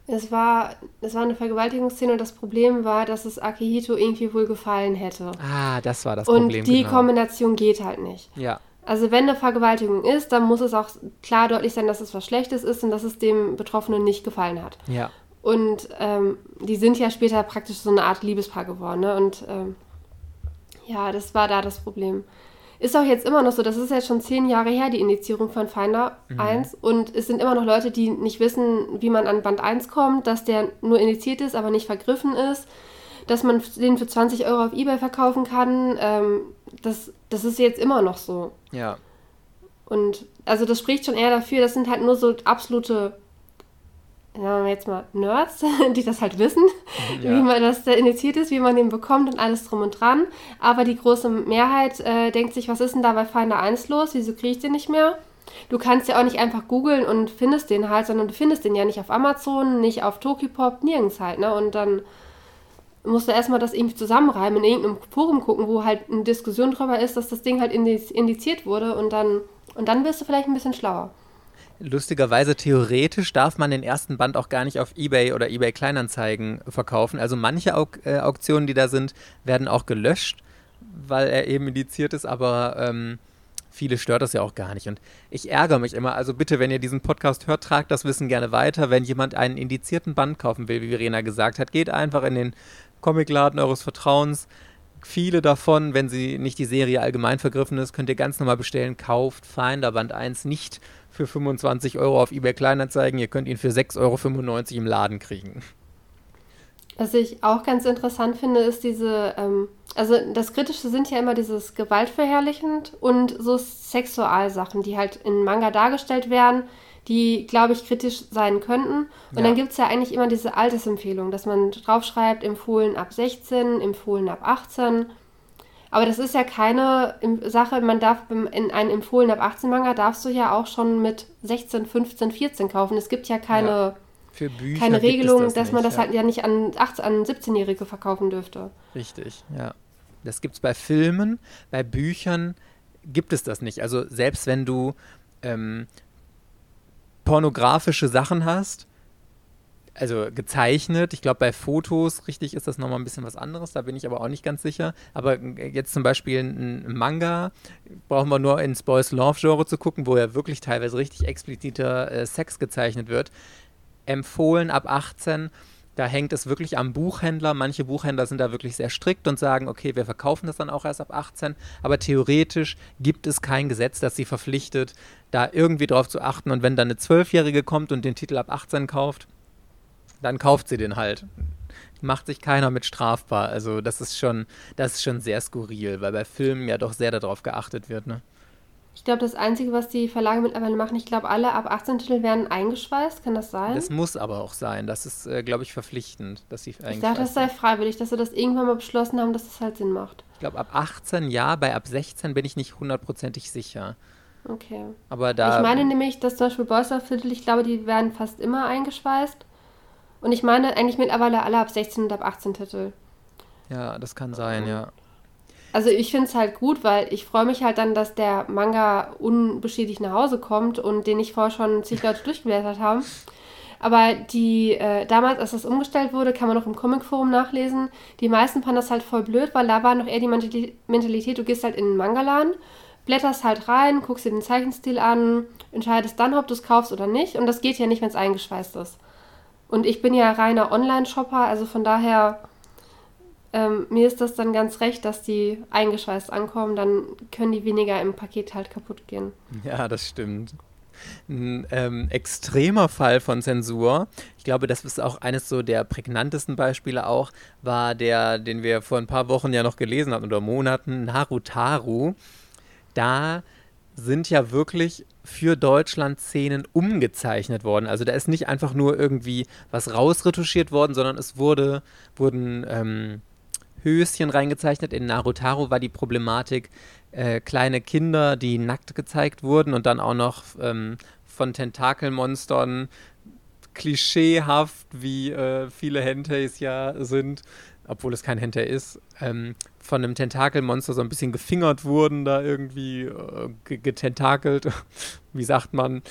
Es war, es war eine Vergewaltigungsszene und das Problem war, dass es Akihito irgendwie wohl gefallen hätte. Ah, das war das und Problem. Und die genau. Kombination geht halt nicht. Ja. Also wenn eine Vergewaltigung ist, dann muss es auch klar deutlich sein, dass es was Schlechtes ist und dass es dem Betroffenen nicht gefallen hat. Ja. Und ähm, die sind ja später praktisch so eine Art Liebespaar geworden. Ne? Und ähm, ja, das war da das Problem. Ist auch jetzt immer noch so, das ist jetzt schon zehn Jahre her, die Indizierung von Finder mhm. 1. Und es sind immer noch Leute, die nicht wissen, wie man an Band 1 kommt, dass der nur indiziert ist, aber nicht vergriffen ist. Dass man den für 20 Euro auf Ebay verkaufen kann. Ähm, das, das ist jetzt immer noch so. Ja. Und also das spricht schon eher dafür, das sind halt nur so absolute sagen wir jetzt mal Nerds, die das halt wissen, ja. wie man das da initiiert ist, wie man den bekommt und alles drum und dran. Aber die große Mehrheit äh, denkt sich, was ist denn da bei Finder 1 los? Wieso kriege ich den nicht mehr? Du kannst ja auch nicht einfach googeln und findest den halt, sondern du findest den ja nicht auf Amazon, nicht auf Tokipop, nirgends halt, ne? Und dann musst du erstmal das irgendwie zusammenreimen, in irgendeinem Forum gucken, wo halt eine Diskussion drüber ist, dass das Ding halt indiziert wurde und dann, und dann wirst du vielleicht ein bisschen schlauer. Lustigerweise, theoretisch darf man den ersten Band auch gar nicht auf Ebay oder Ebay Kleinanzeigen verkaufen. Also manche Auk äh, Auktionen, die da sind, werden auch gelöscht, weil er eben indiziert ist, aber ähm, viele stört das ja auch gar nicht. Und ich ärgere mich immer. Also bitte, wenn ihr diesen Podcast hört, tragt das Wissen gerne weiter. Wenn jemand einen indizierten Band kaufen will, wie Verena gesagt hat, geht einfach in den Comicladen eures Vertrauens. Viele davon, wenn sie nicht die Serie allgemein vergriffen ist, könnt ihr ganz normal bestellen. Kauft Finder Band 1 nicht für 25 Euro auf eBay Kleinanzeigen. Ihr könnt ihn für 6,95 Euro im Laden kriegen. Was ich auch ganz interessant finde, ist diese, ähm, also das Kritische sind ja immer dieses gewaltverherrlichend und so Sexualsachen, die halt in Manga dargestellt werden, die, glaube ich, kritisch sein könnten. Und ja. dann gibt es ja eigentlich immer diese Altersempfehlung, dass man draufschreibt, empfohlen ab 16, empfohlen ab 18. Aber das ist ja keine Sache, man darf in einem empfohlen ab 18 Manga darfst du ja auch schon mit 16, 15, 14 kaufen. Es gibt ja keine, ja. keine Regelung, das dass man das ja. halt ja nicht an, 18, an 17-Jährige verkaufen dürfte. Richtig, ja. Das gibt es bei Filmen, bei Büchern gibt es das nicht. Also selbst wenn du ähm, pornografische Sachen hast, also gezeichnet. Ich glaube, bei Fotos, richtig, ist das nochmal ein bisschen was anderes. Da bin ich aber auch nicht ganz sicher. Aber jetzt zum Beispiel ein Manga, brauchen wir nur ins Boys Love Genre zu gucken, wo ja wirklich teilweise richtig expliziter äh, Sex gezeichnet wird. Empfohlen ab 18. Da hängt es wirklich am Buchhändler. Manche Buchhändler sind da wirklich sehr strikt und sagen, okay, wir verkaufen das dann auch erst ab 18. Aber theoretisch gibt es kein Gesetz, das sie verpflichtet, da irgendwie drauf zu achten. Und wenn dann eine Zwölfjährige kommt und den Titel ab 18 kauft, dann kauft sie den halt. Macht sich keiner mit strafbar. Also das ist schon, das ist schon sehr skurril, weil bei Filmen ja doch sehr darauf geachtet wird, ne? Ich glaube, das Einzige, was die Verlage mittlerweile machen, ich glaube, alle ab 18 Titel werden eingeschweißt. Kann das sein? Das muss aber auch sein. Das ist, äh, glaube ich, verpflichtend, dass sie eingeschweißt Ich dachte, das sei freiwillig, dass sie das irgendwann mal beschlossen haben, dass das halt Sinn macht. Ich glaube, ab 18 ja, bei ab 16 bin ich nicht hundertprozentig sicher. Okay. Aber da. Ich meine nämlich, dass zum Beispiel Boys Titel, ich glaube, die werden fast immer eingeschweißt. Und ich meine eigentlich mittlerweile alle ab 16 und ab 18 Titel. Ja, das kann sein, ja. Also ich finde es halt gut, weil ich freue mich halt dann, dass der Manga unbeschädigt nach Hause kommt und den ich vorher schon zig Leute durchgeblättert haben. Aber die, äh, damals, als das umgestellt wurde, kann man noch im Comic-Forum nachlesen, die meisten fanden das halt voll blöd, weil da war noch eher die Mentalität, du gehst halt in den Mangaladen, blätterst halt rein, guckst dir den Zeichenstil an, entscheidest dann, ob du es kaufst oder nicht. Und das geht ja nicht, wenn es eingeschweißt ist. Und ich bin ja reiner Online-Shopper, also von daher ähm, mir ist das dann ganz recht, dass die eingeschweißt ankommen, dann können die weniger im Paket halt kaputt gehen. Ja, das stimmt. Ein ähm, extremer Fall von Zensur, ich glaube, das ist auch eines so der prägnantesten Beispiele auch, war der, den wir vor ein paar Wochen ja noch gelesen hatten oder Monaten, Narutaru. Da sind ja wirklich für Deutschland Szenen umgezeichnet worden. Also da ist nicht einfach nur irgendwie was rausretuschiert worden, sondern es wurde, wurden ähm, Höschen reingezeichnet. In Narutaro war die Problematik äh, kleine Kinder, die nackt gezeigt wurden und dann auch noch ähm, von Tentakelmonstern klischeehaft, wie äh, viele Hentais ja sind, obwohl es kein Hentai ist, ähm, von einem Tentakelmonster so ein bisschen gefingert wurden, da irgendwie äh, getentakelt, wie sagt man.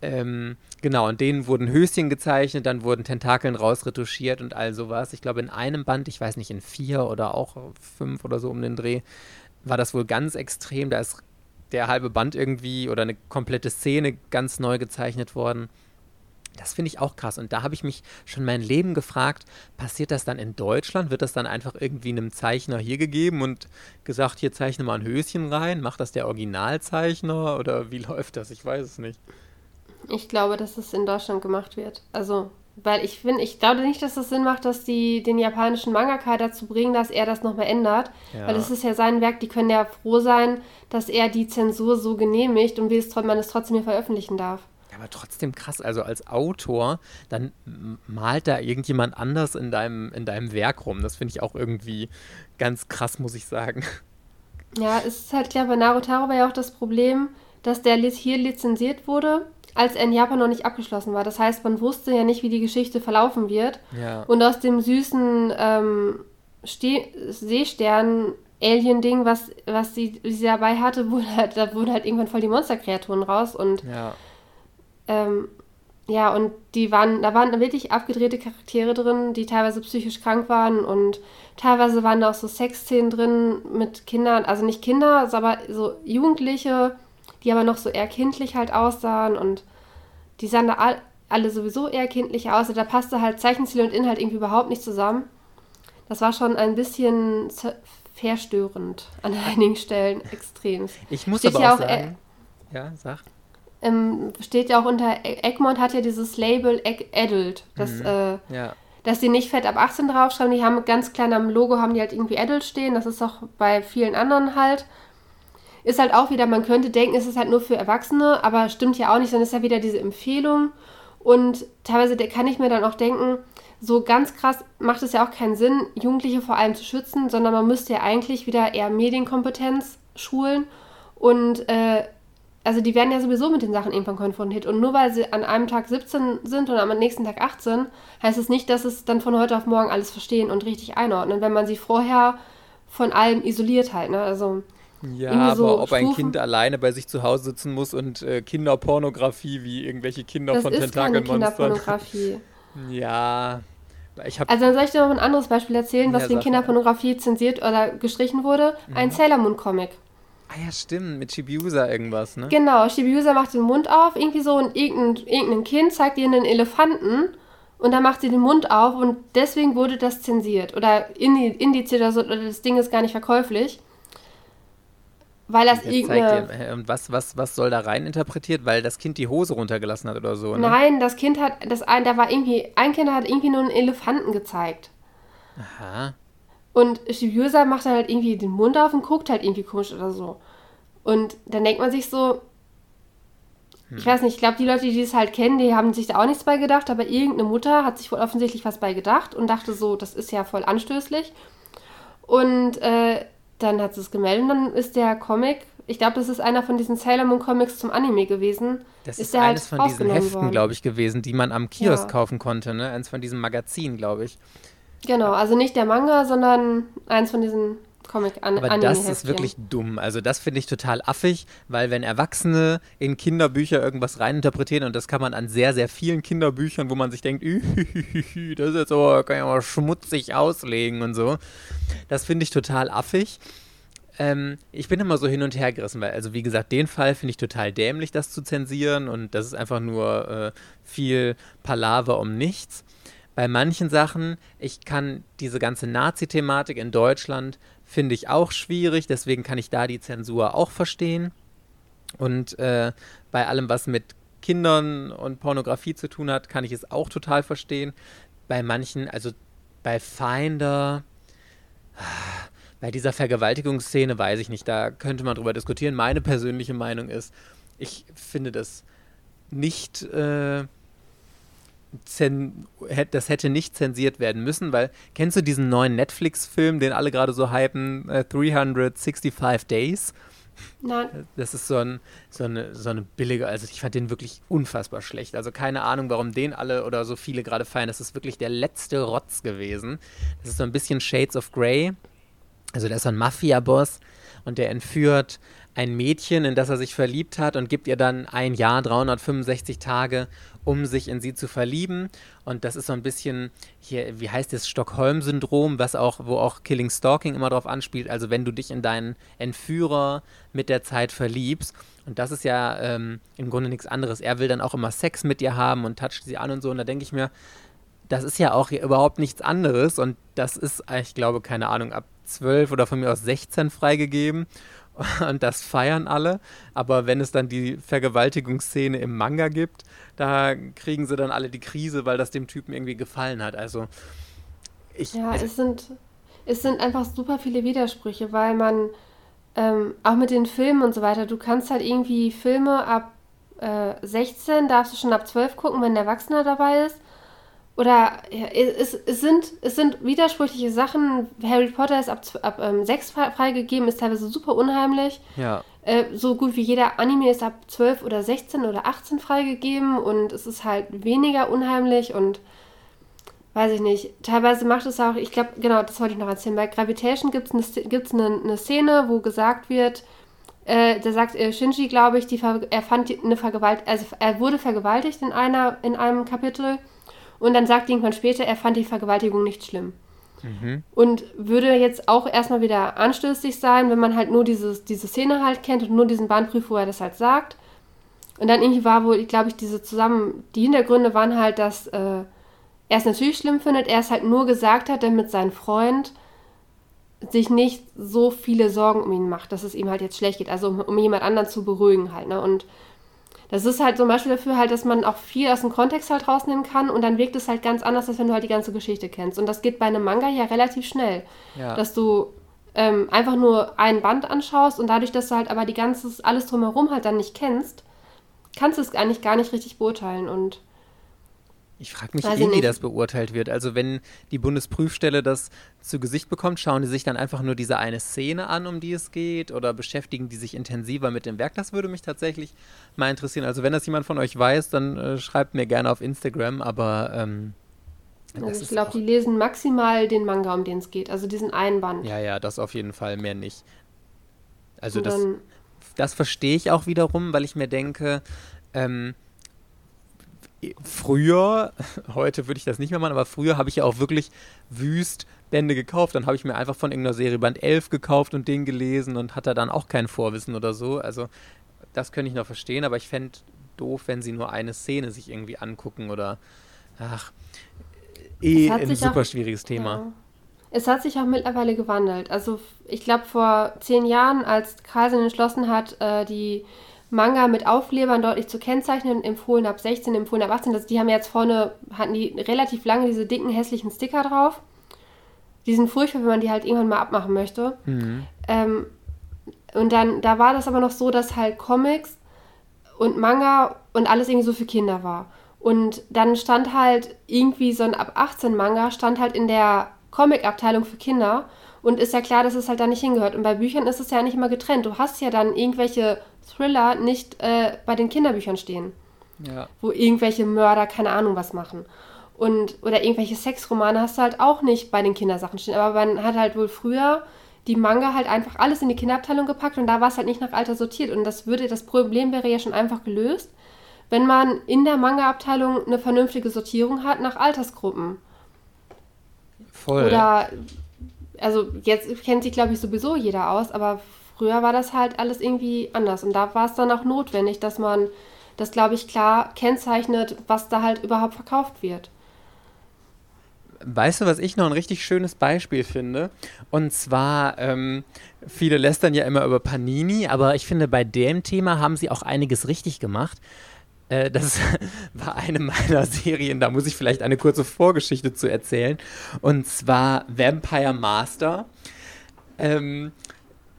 Ähm, genau, und denen wurden Höschen gezeichnet, dann wurden Tentakeln rausretuschiert und all sowas. Ich glaube, in einem Band, ich weiß nicht, in vier oder auch fünf oder so um den Dreh, war das wohl ganz extrem. Da ist der halbe Band irgendwie oder eine komplette Szene ganz neu gezeichnet worden. Das finde ich auch krass. Und da habe ich mich schon mein Leben gefragt, passiert das dann in Deutschland? Wird das dann einfach irgendwie einem Zeichner hier gegeben und gesagt, hier zeichne mal ein Höschen rein? Macht das der Originalzeichner oder wie läuft das? Ich weiß es nicht. Ich glaube, dass es in Deutschland gemacht wird. Also, weil ich finde, ich glaube nicht, dass es Sinn macht, dass die den japanischen Mangaka dazu bringen, dass er das nochmal ändert. Ja. Weil es ist ja sein Werk, die können ja froh sein, dass er die Zensur so genehmigt und wie es, man es trotzdem hier veröffentlichen darf. Aber trotzdem krass, also als Autor, dann malt da irgendjemand anders in deinem, in deinem Werk rum. Das finde ich auch irgendwie ganz krass, muss ich sagen. Ja, es ist halt klar, bei Narutaro war ja auch das Problem, dass der hier lizenziert wurde als er in Japan noch nicht abgeschlossen war. Das heißt, man wusste ja nicht, wie die Geschichte verlaufen wird. Ja. Und aus dem süßen ähm, Seestern-Alien-Ding, was, was sie, sie dabei hatte, wurde halt, da wurden halt irgendwann voll die Monsterkreaturen raus. Und ja. Ähm, ja, und die waren, da waren wirklich abgedrehte Charaktere drin, die teilweise psychisch krank waren und teilweise waren da auch so Sexszenen drin mit Kindern, also nicht Kinder, aber so Jugendliche, die aber noch so eher kindlich halt aussahen und die sahen da all, alle sowieso eher kindlich aus. Da passte halt Zeichenstil und Inhalt irgendwie überhaupt nicht zusammen. Das war schon ein bisschen verstörend an einigen Stellen, extrem. Ich muss steht aber ja auch sagen, äh, ja, sag. Ähm, steht ja auch unter, e-, Egmont hat ja dieses Label Adult, das, mhm. äh, ja. dass die nicht fett ab 18 draufschreiben, die haben ganz klein am Logo, haben die halt irgendwie Adult stehen, das ist auch bei vielen anderen halt ist halt auch wieder, man könnte denken, es ist halt nur für Erwachsene, aber stimmt ja auch nicht, sondern es ist ja wieder diese Empfehlung. Und teilweise kann ich mir dann auch denken, so ganz krass macht es ja auch keinen Sinn, Jugendliche vor allem zu schützen, sondern man müsste ja eigentlich wieder eher Medienkompetenz schulen. Und äh, also die werden ja sowieso mit den Sachen irgendwann konfrontiert. Und nur weil sie an einem Tag 17 sind und am nächsten Tag 18, heißt es nicht, dass es dann von heute auf morgen alles verstehen und richtig einordnen, wenn man sie vorher von allem isoliert halt. Ne? Also ja, aber so ob ein Kind alleine bei sich zu Hause sitzen muss und äh, Kinderpornografie wie irgendwelche Kinder das von Tentakelmonstern. Kinderpornografie. ja. Ich also dann soll ich dir noch ein anderes Beispiel erzählen, was ja, wegen Kinderpornografie zensiert oder gestrichen wurde. Mhm. Ein Sailor Moon Comic. Ah ja, stimmt, mit Shibiusa irgendwas, ne? Genau, Shibiusa macht den Mund auf, irgendwie so, und irgendein, irgendein Kind zeigt ihr einen Elefanten und dann macht sie den Mund auf und deswegen wurde das zensiert oder indiziert oder so, oder das Ding ist gar nicht verkäuflich. Weil das irgendeine... Und was, was, was soll da rein interpretiert? Weil das Kind die Hose runtergelassen hat oder so, ne? Nein, das Kind hat, das ein, da war irgendwie, ein Kind hat irgendwie nur einen Elefanten gezeigt. Aha. Und Shibuya macht dann halt irgendwie den Mund auf und guckt halt irgendwie komisch oder so. Und dann denkt man sich so, ich weiß nicht, ich glaube, die Leute, die es halt kennen, die haben sich da auch nichts bei gedacht, aber irgendeine Mutter hat sich wohl offensichtlich was bei gedacht und dachte so, das ist ja voll anstößlich. Und äh, dann hat sie es gemeldet und dann ist der Comic, ich glaube, das ist einer von diesen Sailor Moon Comics zum Anime gewesen. Das ist, ist eines halt von diesen Heften, glaube ich, gewesen, die man am Kiosk ja. kaufen konnte, ne? Eins von diesen Magazinen, glaube ich. Genau, also nicht der Manga, sondern eins von diesen Comic an Aber das ist wirklich dumm. Also das finde ich total affig, weil wenn Erwachsene in Kinderbücher irgendwas reininterpretieren und das kann man an sehr, sehr vielen Kinderbüchern, wo man sich denkt, das ist jetzt aber, kann ich aber schmutzig auslegen und so. Das finde ich total affig. Ähm, ich bin immer so hin und her gerissen, weil, also wie gesagt, den Fall finde ich total dämlich, das zu zensieren und das ist einfach nur äh, viel Palaver um nichts bei manchen Sachen, ich kann diese ganze Nazi-Thematik in Deutschland finde ich auch schwierig, deswegen kann ich da die Zensur auch verstehen. Und äh, bei allem, was mit Kindern und Pornografie zu tun hat, kann ich es auch total verstehen. Bei manchen, also bei Finder, bei dieser Vergewaltigungsszene weiß ich nicht, da könnte man drüber diskutieren. Meine persönliche Meinung ist, ich finde das nicht äh, das hätte nicht zensiert werden müssen, weil kennst du diesen neuen Netflix-Film, den alle gerade so hypen, äh, 365 Days? Nein. Das ist so, ein, so, eine, so eine billige, also ich fand den wirklich unfassbar schlecht. Also keine Ahnung, warum den alle oder so viele gerade feiern. Das ist wirklich der letzte Rotz gewesen. Das ist so ein bisschen Shades of Grey. Also der ist so ein Mafia-Boss und der entführt ein Mädchen, in das er sich verliebt hat und gibt ihr dann ein Jahr, 365 Tage, um sich in sie zu verlieben. Und das ist so ein bisschen hier, wie heißt das, Stockholm-Syndrom, was auch, wo auch Killing Stalking immer drauf anspielt. Also wenn du dich in deinen Entführer mit der Zeit verliebst. Und das ist ja ähm, im Grunde nichts anderes. Er will dann auch immer Sex mit ihr haben und toucht sie an und so. Und da denke ich mir, das ist ja auch überhaupt nichts anderes. Und das ist, ich glaube, keine Ahnung, ab 12 oder von mir aus 16 freigegeben. Und das feiern alle. Aber wenn es dann die Vergewaltigungsszene im Manga gibt, da kriegen sie dann alle die Krise, weil das dem Typen irgendwie gefallen hat. Also ich. Ja, also es sind, es sind einfach super viele Widersprüche, weil man ähm, auch mit den Filmen und so weiter, du kannst halt irgendwie Filme ab äh, 16, darfst du schon ab 12 gucken, wenn ein Erwachsener dabei ist. Oder ja, es, es, sind, es sind widersprüchliche Sachen. Harry Potter ist ab, ab ähm, 6 freigegeben, ist teilweise super unheimlich. Ja. Äh, so gut wie jeder Anime ist ab 12 oder 16 oder 18 freigegeben und es ist halt weniger unheimlich und weiß ich nicht. Teilweise macht es auch, ich glaube, genau, das wollte ich noch erzählen. Bei Gravitation gibt es eine, gibt's eine, eine Szene, wo gesagt wird, äh, da sagt äh, Shinji, glaube ich, die, er fand eine Vergewalt, also er wurde vergewaltigt in einer, in einem Kapitel und dann sagt irgendwann später, er fand die Vergewaltigung nicht schlimm. Mhm. Und würde jetzt auch erstmal wieder anstößig sein, wenn man halt nur dieses, diese Szene halt kennt und nur diesen Bahnbrief, wo er das halt sagt. Und dann irgendwie war wohl, glaube ich, diese zusammen, die Hintergründe waren halt, dass äh, er es natürlich schlimm findet, er es halt nur gesagt hat, damit sein Freund sich nicht so viele Sorgen um ihn macht, dass es ihm halt jetzt schlecht geht, also um, um jemand anderen zu beruhigen halt, ne? Und das ist halt zum Beispiel dafür halt, dass man auch viel aus dem Kontext halt rausnehmen kann und dann wirkt es halt ganz anders, als wenn du halt die ganze Geschichte kennst. Und das geht bei einem Manga ja relativ schnell. Ja. Dass du ähm, einfach nur ein Band anschaust und dadurch, dass du halt aber die ganze, alles drumherum halt dann nicht kennst, kannst du es eigentlich gar nicht richtig beurteilen und ich frage mich eh, wie das beurteilt wird. Also wenn die Bundesprüfstelle das zu Gesicht bekommt, schauen die sich dann einfach nur diese eine Szene an, um die es geht, oder beschäftigen die sich intensiver mit dem Werk? Das würde mich tatsächlich mal interessieren. Also wenn das jemand von euch weiß, dann äh, schreibt mir gerne auf Instagram, aber ähm, also ich glaube, die lesen maximal den Manga, um den es geht, also diesen einen Band. Ja, ja, das auf jeden Fall, mehr nicht. Also das, das verstehe ich auch wiederum, weil ich mir denke, ähm, früher, heute würde ich das nicht mehr machen, aber früher habe ich ja auch wirklich wüst Bände gekauft. Dann habe ich mir einfach von irgendeiner Serie Band 11 gekauft und den gelesen und hatte dann auch kein Vorwissen oder so. Also das könnte ich noch verstehen, aber ich fände doof, wenn sie nur eine Szene sich irgendwie angucken oder ach, eh ein super auch, schwieriges Thema. Ja. Es hat sich auch mittlerweile gewandelt. Also ich glaube vor zehn Jahren, als Carlsen entschlossen hat, äh, die Manga mit Aufklebern deutlich zu kennzeichnen, empfohlen ab 16, empfohlen ab 18. Also die haben jetzt vorne, hatten die relativ lange diese dicken, hässlichen Sticker drauf. Die sind furchtbar, wenn man die halt irgendwann mal abmachen möchte. Mhm. Ähm, Und dann, da war das aber noch so, dass halt Comics und Manga und alles irgendwie so für Kinder war. Und dann stand halt irgendwie so ein ab 18 Manga, stand halt in der Comic-Abteilung für Kinder. Und ist ja klar, dass es halt da nicht hingehört. Und bei Büchern ist es ja nicht immer getrennt. Du hast ja dann irgendwelche Thriller nicht äh, bei den Kinderbüchern stehen. Ja. Wo irgendwelche Mörder keine Ahnung was machen. Und, oder irgendwelche Sexromane hast du halt auch nicht bei den Kindersachen stehen. Aber man hat halt wohl früher die Manga halt einfach alles in die Kinderabteilung gepackt und da war es halt nicht nach Alter sortiert. Und das würde, das Problem wäre ja schon einfach gelöst, wenn man in der Manga-Abteilung eine vernünftige Sortierung hat nach Altersgruppen. Voll. Oder, also jetzt kennt sich, glaube ich, sowieso jeder aus, aber früher war das halt alles irgendwie anders. Und da war es dann auch notwendig, dass man das, glaube ich, klar kennzeichnet, was da halt überhaupt verkauft wird. Weißt du, was ich noch ein richtig schönes Beispiel finde? Und zwar, ähm, viele lästern ja immer über Panini, aber ich finde, bei dem Thema haben sie auch einiges richtig gemacht. Äh, das war eine meiner Serien, da muss ich vielleicht eine kurze Vorgeschichte zu erzählen. Und zwar Vampire Master. Ähm,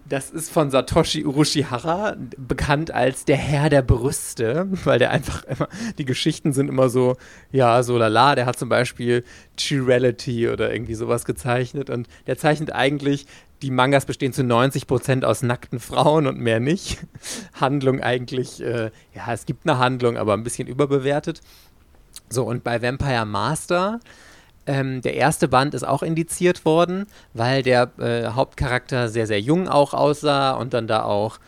das ist von Satoshi Urushihara, bekannt als der Herr der Brüste, weil der einfach immer, die Geschichten sind immer so, ja, so lala. Der hat zum Beispiel Chirality oder irgendwie sowas gezeichnet und der zeichnet eigentlich, die Mangas bestehen zu 90 Prozent aus nackten Frauen und mehr nicht. Handlung eigentlich, äh, ja, es gibt eine Handlung, aber ein bisschen überbewertet. So, und bei Vampire Master ähm, der erste Band ist auch indiziert worden, weil der äh, Hauptcharakter sehr, sehr jung auch aussah und dann da auch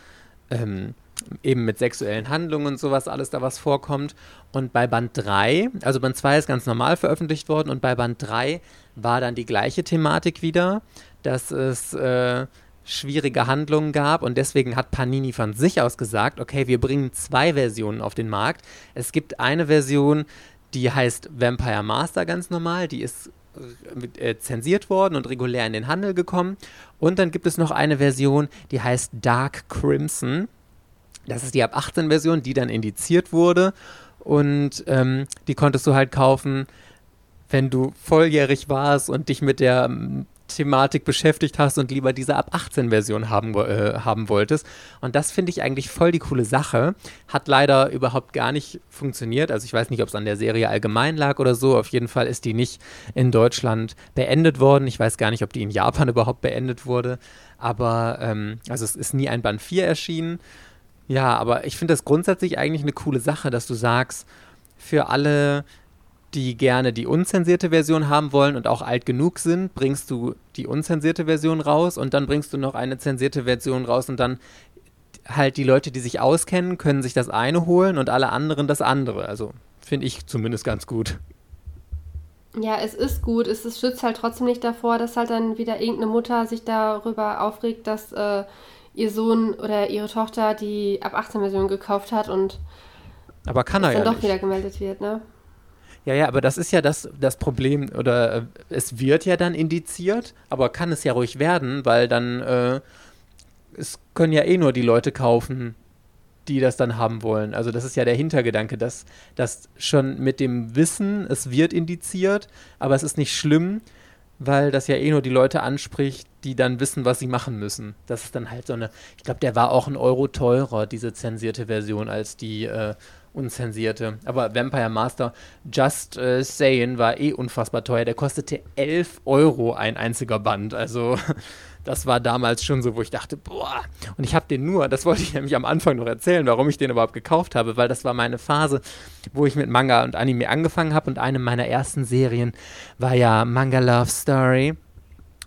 ähm, eben mit sexuellen Handlungen und sowas alles da was vorkommt. Und bei Band 3, also Band 2 ist ganz normal veröffentlicht worden und bei Band 3 war dann die gleiche Thematik wieder, dass es äh, schwierige Handlungen gab und deswegen hat Panini von sich aus gesagt, okay, wir bringen zwei Versionen auf den Markt. Es gibt eine Version, die heißt Vampire Master ganz normal. Die ist äh, zensiert worden und regulär in den Handel gekommen. Und dann gibt es noch eine Version, die heißt Dark Crimson. Das ist die ab 18 Version, die dann indiziert wurde. Und ähm, die konntest du halt kaufen, wenn du volljährig warst und dich mit der Thematik beschäftigt hast und lieber diese ab 18 Version haben, äh, haben wolltest. Und das finde ich eigentlich voll die coole Sache. Hat leider überhaupt gar nicht funktioniert. Also ich weiß nicht, ob es an der Serie allgemein lag oder so. Auf jeden Fall ist die nicht in Deutschland beendet worden. Ich weiß gar nicht, ob die in Japan überhaupt beendet wurde. Aber ähm, also es ist nie ein Band 4 erschienen. Ja, aber ich finde das grundsätzlich eigentlich eine coole Sache, dass du sagst, für alle die gerne die unzensierte Version haben wollen und auch alt genug sind, bringst du die unzensierte Version raus und dann bringst du noch eine zensierte Version raus und dann halt die Leute, die sich auskennen, können sich das eine holen und alle anderen das andere. Also finde ich zumindest ganz gut. Ja, es ist gut. Es, es schützt halt trotzdem nicht davor, dass halt dann wieder irgendeine Mutter sich darüber aufregt, dass äh, ihr Sohn oder ihre Tochter die ab 18 Version gekauft hat und aber kann er ja dann doch nicht. wieder gemeldet wird, ne? Ja, ja, aber das ist ja das, das Problem, oder äh, es wird ja dann indiziert, aber kann es ja ruhig werden, weil dann äh, es können ja eh nur die Leute kaufen, die das dann haben wollen. Also das ist ja der Hintergedanke, dass das schon mit dem Wissen, es wird indiziert, aber es ist nicht schlimm, weil das ja eh nur die Leute anspricht, die dann wissen, was sie machen müssen. Das ist dann halt so eine, ich glaube, der war auch ein Euro teurer, diese zensierte Version, als die äh, unzensierte. Aber Vampire Master, Just äh, Saying, war eh unfassbar teuer. Der kostete 11 Euro ein einziger Band. Also das war damals schon so, wo ich dachte, boah. Und ich habe den nur, das wollte ich nämlich am Anfang noch erzählen, warum ich den überhaupt gekauft habe, weil das war meine Phase, wo ich mit Manga und Anime angefangen habe. Und eine meiner ersten Serien war ja Manga Love Story.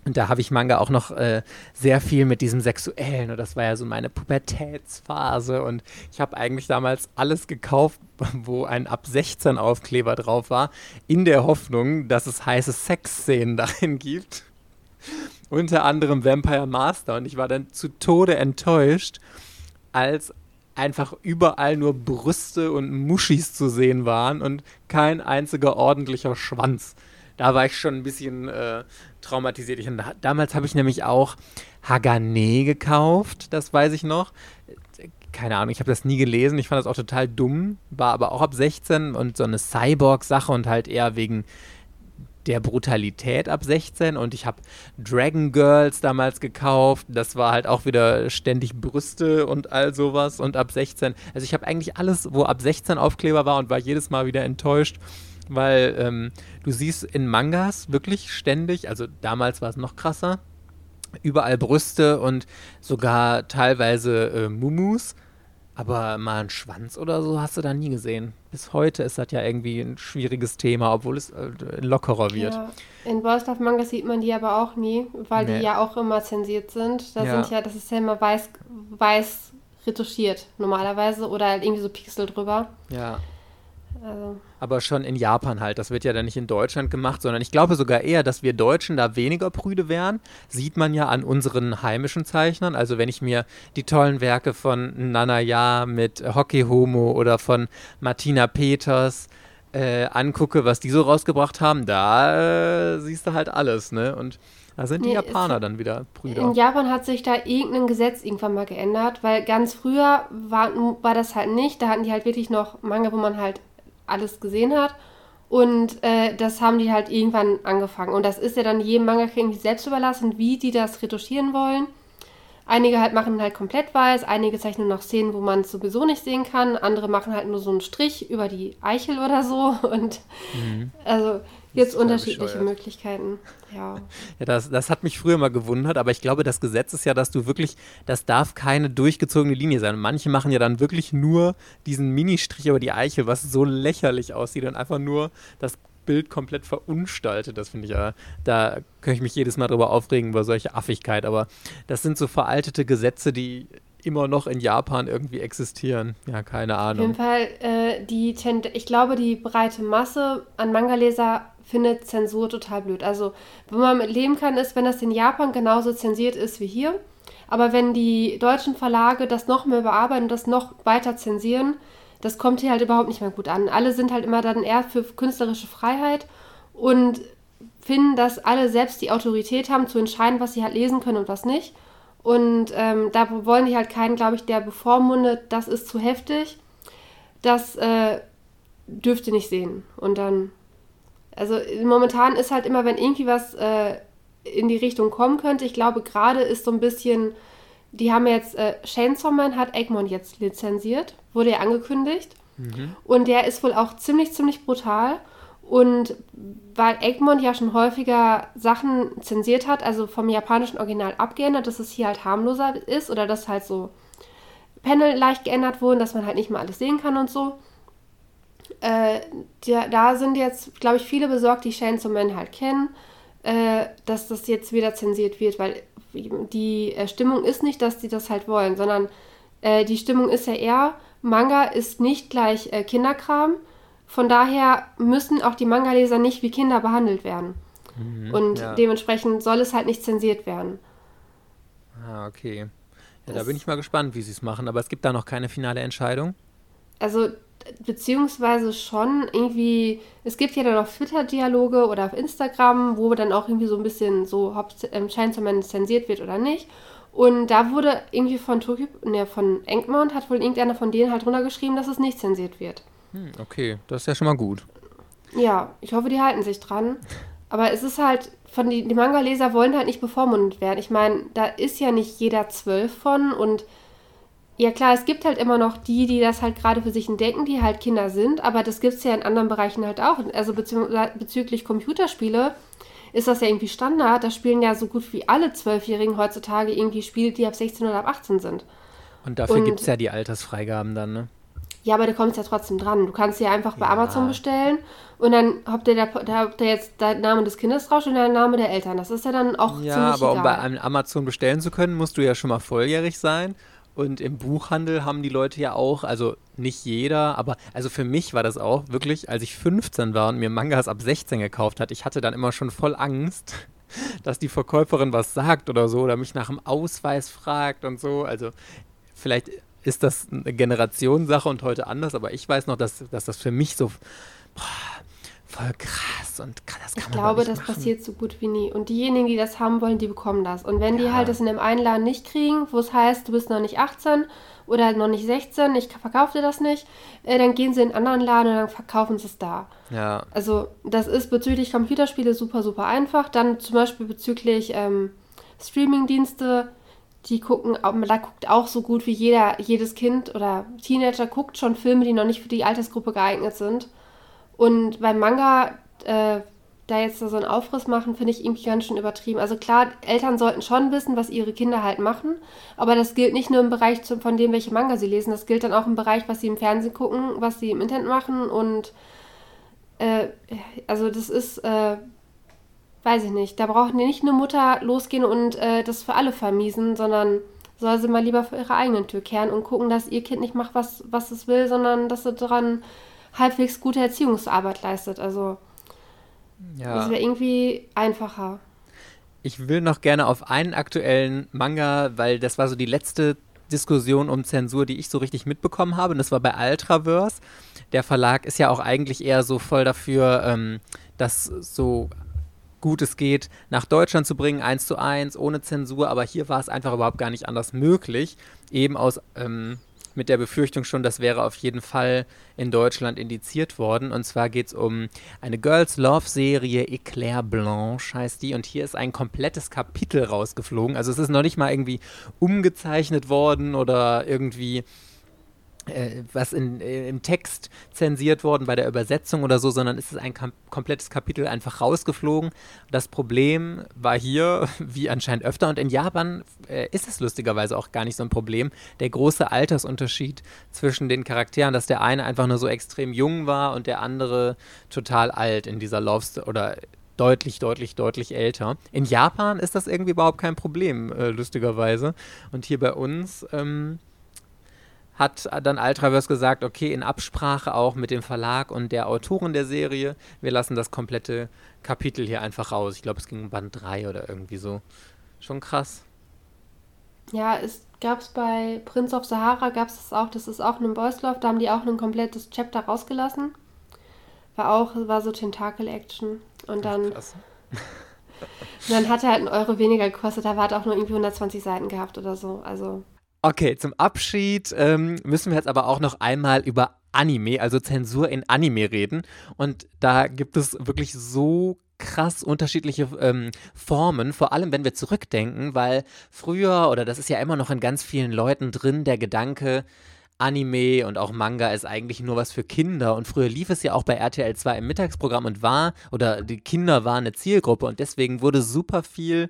Und da habe ich Manga auch noch äh, sehr viel mit diesem Sexuellen. Und das war ja so meine Pubertätsphase. Und ich habe eigentlich damals alles gekauft, wo ein ab 16 Aufkleber drauf war, in der Hoffnung, dass es heiße Sexszenen darin gibt. Unter anderem Vampire Master. Und ich war dann zu Tode enttäuscht, als einfach überall nur Brüste und Muschis zu sehen waren und kein einziger ordentlicher Schwanz da war ich schon ein bisschen äh, traumatisiert. Ich, damals habe ich nämlich auch Hagane gekauft, das weiß ich noch. Keine Ahnung, ich habe das nie gelesen. Ich fand das auch total dumm, war aber auch ab 16 und so eine Cyborg-Sache und halt eher wegen der Brutalität ab 16 und ich habe Dragon Girls damals gekauft. Das war halt auch wieder ständig Brüste und all sowas und ab 16. Also ich habe eigentlich alles, wo ab 16 Aufkleber war und war jedes Mal wieder enttäuscht, weil ähm, du siehst in Mangas wirklich ständig, also damals war es noch krasser, überall Brüste und sogar teilweise äh, Mumus. Aber mal einen Schwanz oder so hast du da nie gesehen. Bis heute ist das ja irgendwie ein schwieriges Thema, obwohl es äh, lockerer wird. Ja. In Wolfsdorf Manga sieht man die aber auch nie, weil nee. die ja auch immer zensiert sind. Da ja. sind ja, das ist ja immer weiß, weiß retuschiert normalerweise oder halt irgendwie so Pixel drüber. Ja. Also. Aber schon in Japan halt. Das wird ja dann nicht in Deutschland gemacht, sondern ich glaube sogar eher, dass wir Deutschen da weniger prüde wären. Sieht man ja an unseren heimischen Zeichnern. Also wenn ich mir die tollen Werke von Nanaya mit Hockey Homo oder von Martina Peters äh, angucke, was die so rausgebracht haben, da äh, siehst du halt alles, ne? Und da sind die nee, Japaner dann wieder Brüder. In Japan hat sich da irgendein Gesetz irgendwann mal geändert, weil ganz früher war, war das halt nicht. Da hatten die halt wirklich noch Manga, wo man halt alles gesehen hat. Und äh, das haben die halt irgendwann angefangen. Und das ist ja dann jedem Manga irgendwie selbst überlassen, wie die das retuschieren wollen. Einige halt machen halt komplett weiß, einige zeichnen noch Szenen, wo man es sowieso nicht sehen kann. Andere machen halt nur so einen Strich über die Eichel oder so. Und mhm. also Jetzt unterschiedliche bescheuert. Möglichkeiten, ja. Ja, das, das hat mich früher mal gewundert, aber ich glaube, das Gesetz ist ja, dass du wirklich, das darf keine durchgezogene Linie sein. manche machen ja dann wirklich nur diesen Ministrich über die Eichel, was so lächerlich aussieht und einfach nur das Bild komplett verunstaltet. Das finde ich ja, da könnte ich mich jedes Mal drüber aufregen, über solche Affigkeit. Aber das sind so veraltete Gesetze, die immer noch in Japan irgendwie existieren. Ja, keine Ahnung. Auf jeden Fall, äh, die ich glaube, die breite Masse an Manga-Leser findet Zensur total blöd. Also, wo man mit leben kann, ist, wenn das in Japan genauso zensiert ist wie hier. Aber wenn die deutschen Verlage das noch mehr bearbeiten und das noch weiter zensieren, das kommt hier halt überhaupt nicht mehr gut an. Alle sind halt immer dann eher für künstlerische Freiheit und finden, dass alle selbst die Autorität haben, zu entscheiden, was sie halt lesen können und was nicht. Und ähm, da wollen die halt keinen, glaube ich, der bevormundet, das ist zu heftig. Das äh, dürfte nicht sehen. Und dann also momentan ist halt immer, wenn irgendwie was äh, in die Richtung kommen könnte, ich glaube, gerade ist so ein bisschen, die haben jetzt, äh, Chainsaw Man hat Egmont jetzt lizenziert, wurde ja angekündigt. Mhm. Und der ist wohl auch ziemlich, ziemlich brutal. Und weil Egmont ja schon häufiger Sachen zensiert hat, also vom japanischen Original abgeändert, dass es hier halt harmloser ist oder dass halt so Panel leicht geändert wurden, dass man halt nicht mal alles sehen kann und so äh, da, da sind jetzt, glaube ich, viele besorgt, die Chainsaw Man halt kennen, äh, dass das jetzt wieder zensiert wird, weil die äh, Stimmung ist nicht, dass die das halt wollen, sondern äh, die Stimmung ist ja eher, Manga ist nicht gleich äh, Kinderkram. Von daher müssen auch die Manga-Leser nicht wie Kinder behandelt werden. Mhm, Und ja. dementsprechend soll es halt nicht zensiert werden. Ah, okay. Ja, da bin ich mal gespannt, wie sie es machen, aber es gibt da noch keine finale Entscheidung. Also beziehungsweise schon irgendwie, es gibt ja dann auch Twitter-Dialoge oder auf Instagram, wo dann auch irgendwie so ein bisschen so, ob ähm, Chainsaw Man zensiert wird oder nicht. Und da wurde irgendwie von Tokyo, ne, von Enkmont hat wohl irgendeiner von denen halt runtergeschrieben, dass es nicht zensiert wird. Hm, okay, das ist ja schon mal gut. Ja, ich hoffe, die halten sich dran. Aber es ist halt, von die, die Manga-Leser wollen halt nicht bevormundet werden. Ich meine, da ist ja nicht jeder zwölf von und ja klar, es gibt halt immer noch die, die das halt gerade für sich entdecken, die halt Kinder sind, aber das gibt es ja in anderen Bereichen halt auch. Also bezü bezüglich Computerspiele ist das ja irgendwie Standard. Da spielen ja so gut wie alle Zwölfjährigen heutzutage irgendwie Spiele, die ab 16 oder ab 18 sind. Und dafür gibt es ja die Altersfreigaben dann, ne? Ja, aber du kommst ja trotzdem dran. Du kannst ja einfach bei ja. Amazon bestellen und dann habt ihr da, da habt ihr jetzt der Name des Kindes drauf und der Name der Eltern. Das ist ja dann auch ja, ziemlich aber egal. um bei einem Amazon bestellen zu können, musst du ja schon mal volljährig sein. Und im Buchhandel haben die Leute ja auch, also nicht jeder, aber also für mich war das auch wirklich, als ich 15 war und mir Mangas ab 16 gekauft hat, ich hatte dann immer schon voll Angst, dass die Verkäuferin was sagt oder so oder mich nach dem Ausweis fragt und so. Also vielleicht ist das eine Generationssache und heute anders, aber ich weiß noch, dass, dass das für mich so boah, voll krass und das kann Ich glaube, das machen. passiert so gut wie nie. Und diejenigen, die das haben wollen, die bekommen das. Und wenn ja. die halt das in einem Einladen nicht kriegen, wo es heißt, du bist noch nicht 18 oder noch nicht 16, ich verkaufe dir das nicht, äh, dann gehen sie in einen anderen Laden und dann verkaufen sie es da. Ja. Also das ist bezüglich Computerspiele super, super einfach. Dann zum Beispiel bezüglich ähm, Streamingdienste, die gucken, da guckt auch so gut wie jeder, jedes Kind oder Teenager guckt schon Filme, die noch nicht für die Altersgruppe geeignet sind. Und beim Manga, äh, da jetzt so einen Aufriss machen, finde ich irgendwie ganz schön übertrieben. Also klar, Eltern sollten schon wissen, was ihre Kinder halt machen, aber das gilt nicht nur im Bereich von dem, welche Manga sie lesen, das gilt dann auch im Bereich, was sie im Fernsehen gucken, was sie im Internet machen und äh, also das ist, äh, weiß ich nicht, da braucht nicht eine Mutter losgehen und äh, das für alle vermiesen, sondern soll sie mal lieber für ihre eigenen Tür kehren und gucken, dass ihr Kind nicht macht, was, was es will, sondern dass sie daran halbwegs gute Erziehungsarbeit leistet. Also ja. das wäre irgendwie einfacher. Ich will noch gerne auf einen aktuellen Manga, weil das war so die letzte Diskussion um Zensur, die ich so richtig mitbekommen habe. Und das war bei Ultraverse. Der Verlag ist ja auch eigentlich eher so voll dafür, ähm, dass so gut es geht, nach Deutschland zu bringen, eins zu eins, ohne Zensur. Aber hier war es einfach überhaupt gar nicht anders möglich. Eben aus ähm, mit der Befürchtung schon, das wäre auf jeden Fall in Deutschland indiziert worden. Und zwar geht es um eine Girls Love Serie, Eclair Blanche heißt die. Und hier ist ein komplettes Kapitel rausgeflogen. Also es ist noch nicht mal irgendwie umgezeichnet worden oder irgendwie äh, was in, äh, im Text zensiert worden bei der Übersetzung oder so, sondern es ist ein kam komplettes Kapitel einfach rausgeflogen. Das Problem war hier, wie anscheinend öfter, und in Japan äh, ist es lustigerweise auch gar nicht so ein Problem, der große Altersunterschied zwischen den Charakteren, dass der eine einfach nur so extrem jung war und der andere total alt in dieser Love Story oder deutlich, deutlich, deutlich älter. In Japan ist das irgendwie überhaupt kein Problem, äh, lustigerweise. Und hier bei uns ähm, hat dann Ultraverse gesagt, okay, in Absprache auch mit dem Verlag und der Autorin der Serie, wir lassen das komplette Kapitel hier einfach raus. Ich glaube, es ging um Band 3 oder irgendwie so. Schon krass. Ja, es gab es bei Prince of Sahara, gab es das auch, das ist auch ein Boys Love, da haben die auch ein komplettes Chapter rausgelassen. War auch, war so Tentakel-Action. Und dann. Krass. dann hat er halt einen Euro weniger gekostet, da hat auch nur irgendwie 120 Seiten gehabt oder so. Also. Okay, zum Abschied ähm, müssen wir jetzt aber auch noch einmal über Anime, also Zensur in Anime reden. Und da gibt es wirklich so krass unterschiedliche ähm, Formen, vor allem wenn wir zurückdenken, weil früher, oder das ist ja immer noch in ganz vielen Leuten drin, der Gedanke, Anime und auch Manga ist eigentlich nur was für Kinder. Und früher lief es ja auch bei RTL 2 im Mittagsprogramm und war, oder die Kinder waren eine Zielgruppe und deswegen wurde super viel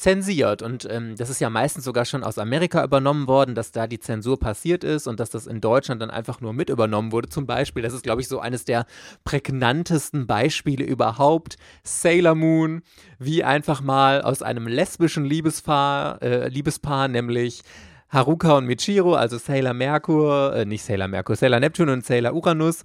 zensiert. Und ähm, das ist ja meistens sogar schon aus Amerika übernommen worden, dass da die Zensur passiert ist und dass das in Deutschland dann einfach nur mit übernommen wurde. Zum Beispiel, das ist, glaube ich, so eines der prägnantesten Beispiele überhaupt. Sailor Moon, wie einfach mal aus einem lesbischen Liebespaar, äh, Liebespaar nämlich Haruka und Michiro, also Sailor Merkur, äh, nicht Sailor Merkur, Sailor Neptune und Sailor Uranus,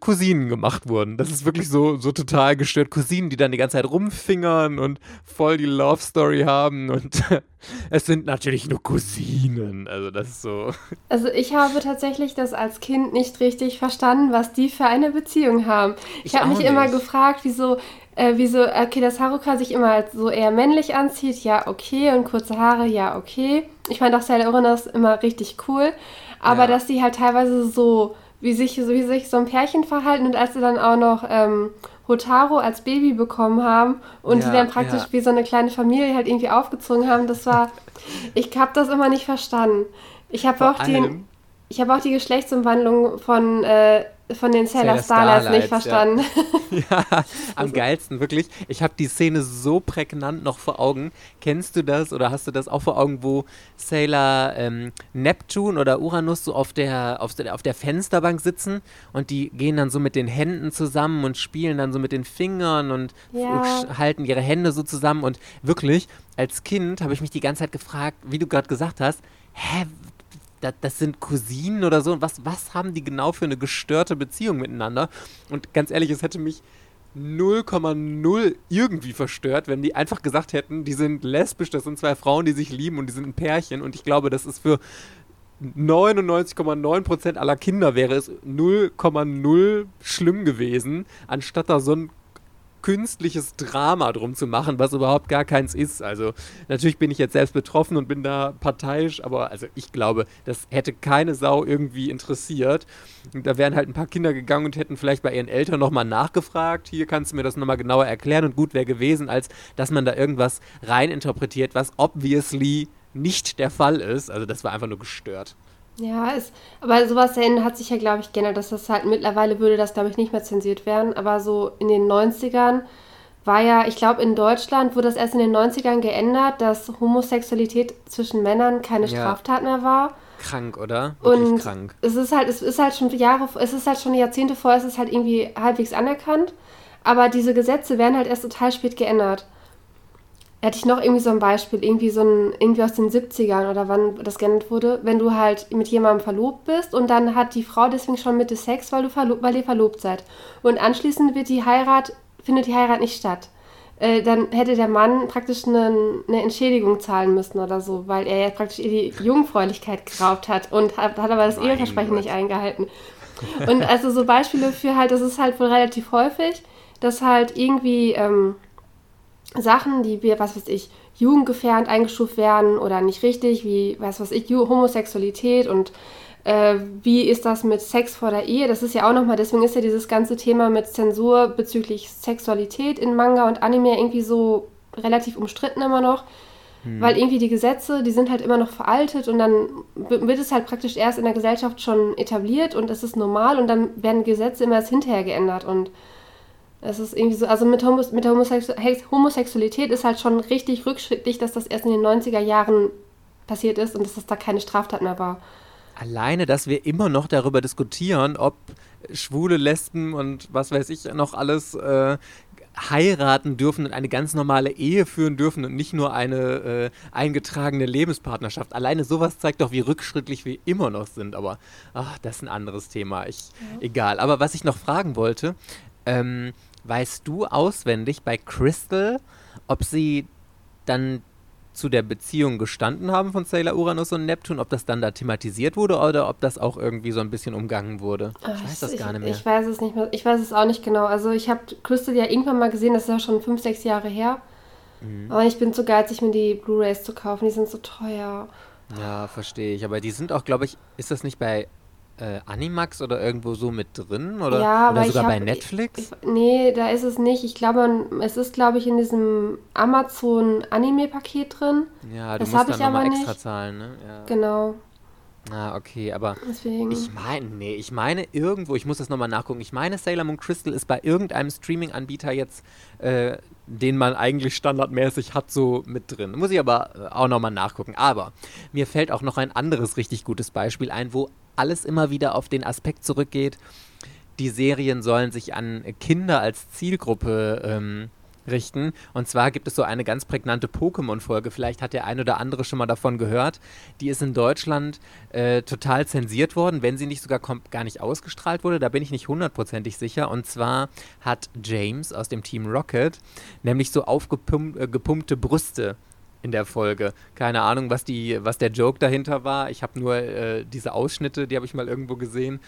Cousinen gemacht wurden. Das ist wirklich so, so total gestört. Cousinen, die dann die ganze Zeit rumfingern und voll die Love Story haben. Und es sind natürlich nur Cousinen. Also das ist so. Also ich habe tatsächlich das als Kind nicht richtig verstanden, was die für eine Beziehung haben. Ich, ich habe mich nicht. immer gefragt, wieso, äh, wieso, okay, dass Haruka sich immer so eher männlich anzieht, ja, okay, und kurze Haare, ja, okay. Ich fand auch Sailor Uranus immer richtig cool. Aber ja. dass die halt teilweise so wie sich, wie sich so ein Pärchen verhalten und als sie dann auch noch ähm, Hotaro als Baby bekommen haben und ja, die dann praktisch ja. wie so eine kleine Familie halt irgendwie aufgezogen haben, das war, ich habe das immer nicht verstanden. Ich habe auch den, ich habe auch die Geschlechtsumwandlung von äh, von den Sailor, Sailor Starlights, nicht verstanden. Ja, ja am geilsten, wirklich. Ich habe die Szene so prägnant noch vor Augen. Kennst du das oder hast du das auch vor Augen, wo Sailor ähm, Neptune oder Uranus so auf der, auf, der, auf der Fensterbank sitzen und die gehen dann so mit den Händen zusammen und spielen dann so mit den Fingern und ja. halten ihre Hände so zusammen und wirklich, als Kind habe ich mich die ganze Zeit gefragt, wie du gerade gesagt hast, hä, das, das sind Cousinen oder so. Und was, was haben die genau für eine gestörte Beziehung miteinander? Und ganz ehrlich, es hätte mich 0,0 irgendwie verstört, wenn die einfach gesagt hätten, die sind lesbisch, das sind zwei Frauen, die sich lieben und die sind ein Pärchen. Und ich glaube, das ist für 99,9% aller Kinder wäre es 0,0 schlimm gewesen, anstatt da so ein künstliches Drama drum zu machen, was überhaupt gar keins ist. Also natürlich bin ich jetzt selbst betroffen und bin da parteiisch, aber also ich glaube, das hätte keine Sau irgendwie interessiert. Und da wären halt ein paar Kinder gegangen und hätten vielleicht bei ihren Eltern nochmal nachgefragt, hier kannst du mir das nochmal genauer erklären und gut wäre gewesen, als dass man da irgendwas reininterpretiert, was obviously nicht der Fall ist. Also das war einfach nur gestört. Ja, es, aber sowas hat sich ja, glaube ich, geändert, dass das halt mittlerweile würde das, glaube ich, nicht mehr zensiert werden. Aber so in den 90ern war ja, ich glaube, in Deutschland wurde das erst in den 90ern geändert, dass Homosexualität zwischen Männern keine ja. Straftat mehr war. Krank, oder? Wirklich und krank. Es ist halt, es ist halt schon Jahre, es ist halt schon Jahrzehnte vorher, es ist halt irgendwie halbwegs anerkannt. Aber diese Gesetze werden halt erst total spät geändert hätte ich noch irgendwie so ein Beispiel, irgendwie so ein, irgendwie aus den 70ern oder wann das geändert wurde, wenn du halt mit jemandem verlobt bist und dann hat die Frau deswegen schon mit Sex, weil, du weil ihr verlobt seid. Und anschließend wird die Heirat, findet die Heirat nicht statt. Äh, dann hätte der Mann praktisch eine, eine, Entschädigung zahlen müssen oder so, weil er ja praktisch ihr die Jungfräulichkeit geraubt hat und hat, hat aber das mein Eheversprechen Gott. nicht eingehalten. Und also so Beispiele für halt, das ist halt wohl relativ häufig, dass halt irgendwie ähm, Sachen, die wir, was weiß ich, jugendgefährdend eingestuft werden oder nicht richtig, wie, was weiß ich, Homosexualität und äh, wie ist das mit Sex vor der Ehe? Das ist ja auch nochmal, deswegen ist ja dieses ganze Thema mit Zensur bezüglich Sexualität in Manga und Anime irgendwie so relativ umstritten immer noch. Hm. Weil irgendwie die Gesetze, die sind halt immer noch veraltet und dann wird es halt praktisch erst in der Gesellschaft schon etabliert und es ist normal und dann werden Gesetze immer erst hinterher geändert und es ist irgendwie so, also mit, Homos mit der Homosexu Homosexualität ist halt schon richtig rückschrittlich, dass das erst in den 90er Jahren passiert ist und dass das da keine Straftat mehr war. Alleine, dass wir immer noch darüber diskutieren, ob schwule Lesben und was weiß ich noch alles äh, heiraten dürfen und eine ganz normale Ehe führen dürfen und nicht nur eine äh, eingetragene Lebenspartnerschaft. Alleine sowas zeigt doch, wie rückschrittlich wir immer noch sind. Aber ach, das ist ein anderes Thema. Ich, ja. Egal. Aber was ich noch fragen wollte, ähm, Weißt du auswendig bei Crystal, ob sie dann zu der Beziehung gestanden haben von Sailor Uranus und Neptun, ob das dann da thematisiert wurde oder ob das auch irgendwie so ein bisschen umgangen wurde. Ich weiß das ich, gar nicht mehr. Ich weiß es nicht mehr. Ich weiß es auch nicht genau. Also ich habe Crystal ja irgendwann mal gesehen, das ist ja schon fünf, sechs Jahre her. Mhm. Aber ich bin zu geizig, mir die Blu-rays zu kaufen. Die sind so teuer. Ja, verstehe ich. Aber die sind auch, glaube ich, ist das nicht bei äh, Animax oder irgendwo so mit drin? Oder, ja, oder sogar hab, bei Netflix? Ich, nee, da ist es nicht. Ich glaube, es ist, glaube ich, in diesem Amazon-Anime-Paket drin. Ja, du das musst dann ich aber extra nicht. zahlen, ne? Ja. Genau. Ah, okay, aber Deswegen. ich meine, nee, ich meine irgendwo, ich muss das nochmal nachgucken, ich meine Sailor Moon Crystal ist bei irgendeinem Streaming-Anbieter jetzt, äh, den man eigentlich standardmäßig hat, so mit drin. Muss ich aber äh, auch nochmal nachgucken. Aber mir fällt auch noch ein anderes richtig gutes Beispiel ein, wo alles immer wieder auf den Aspekt zurückgeht, die Serien sollen sich an Kinder als Zielgruppe ähm, richten. Und zwar gibt es so eine ganz prägnante Pokémon-Folge, vielleicht hat der ein oder andere schon mal davon gehört. Die ist in Deutschland äh, total zensiert worden, wenn sie nicht sogar gar nicht ausgestrahlt wurde. Da bin ich nicht hundertprozentig sicher. Und zwar hat James aus dem Team Rocket nämlich so aufgepumpte äh, Brüste in der Folge. Keine Ahnung, was, die, was der Joke dahinter war. Ich habe nur äh, diese Ausschnitte, die habe ich mal irgendwo gesehen.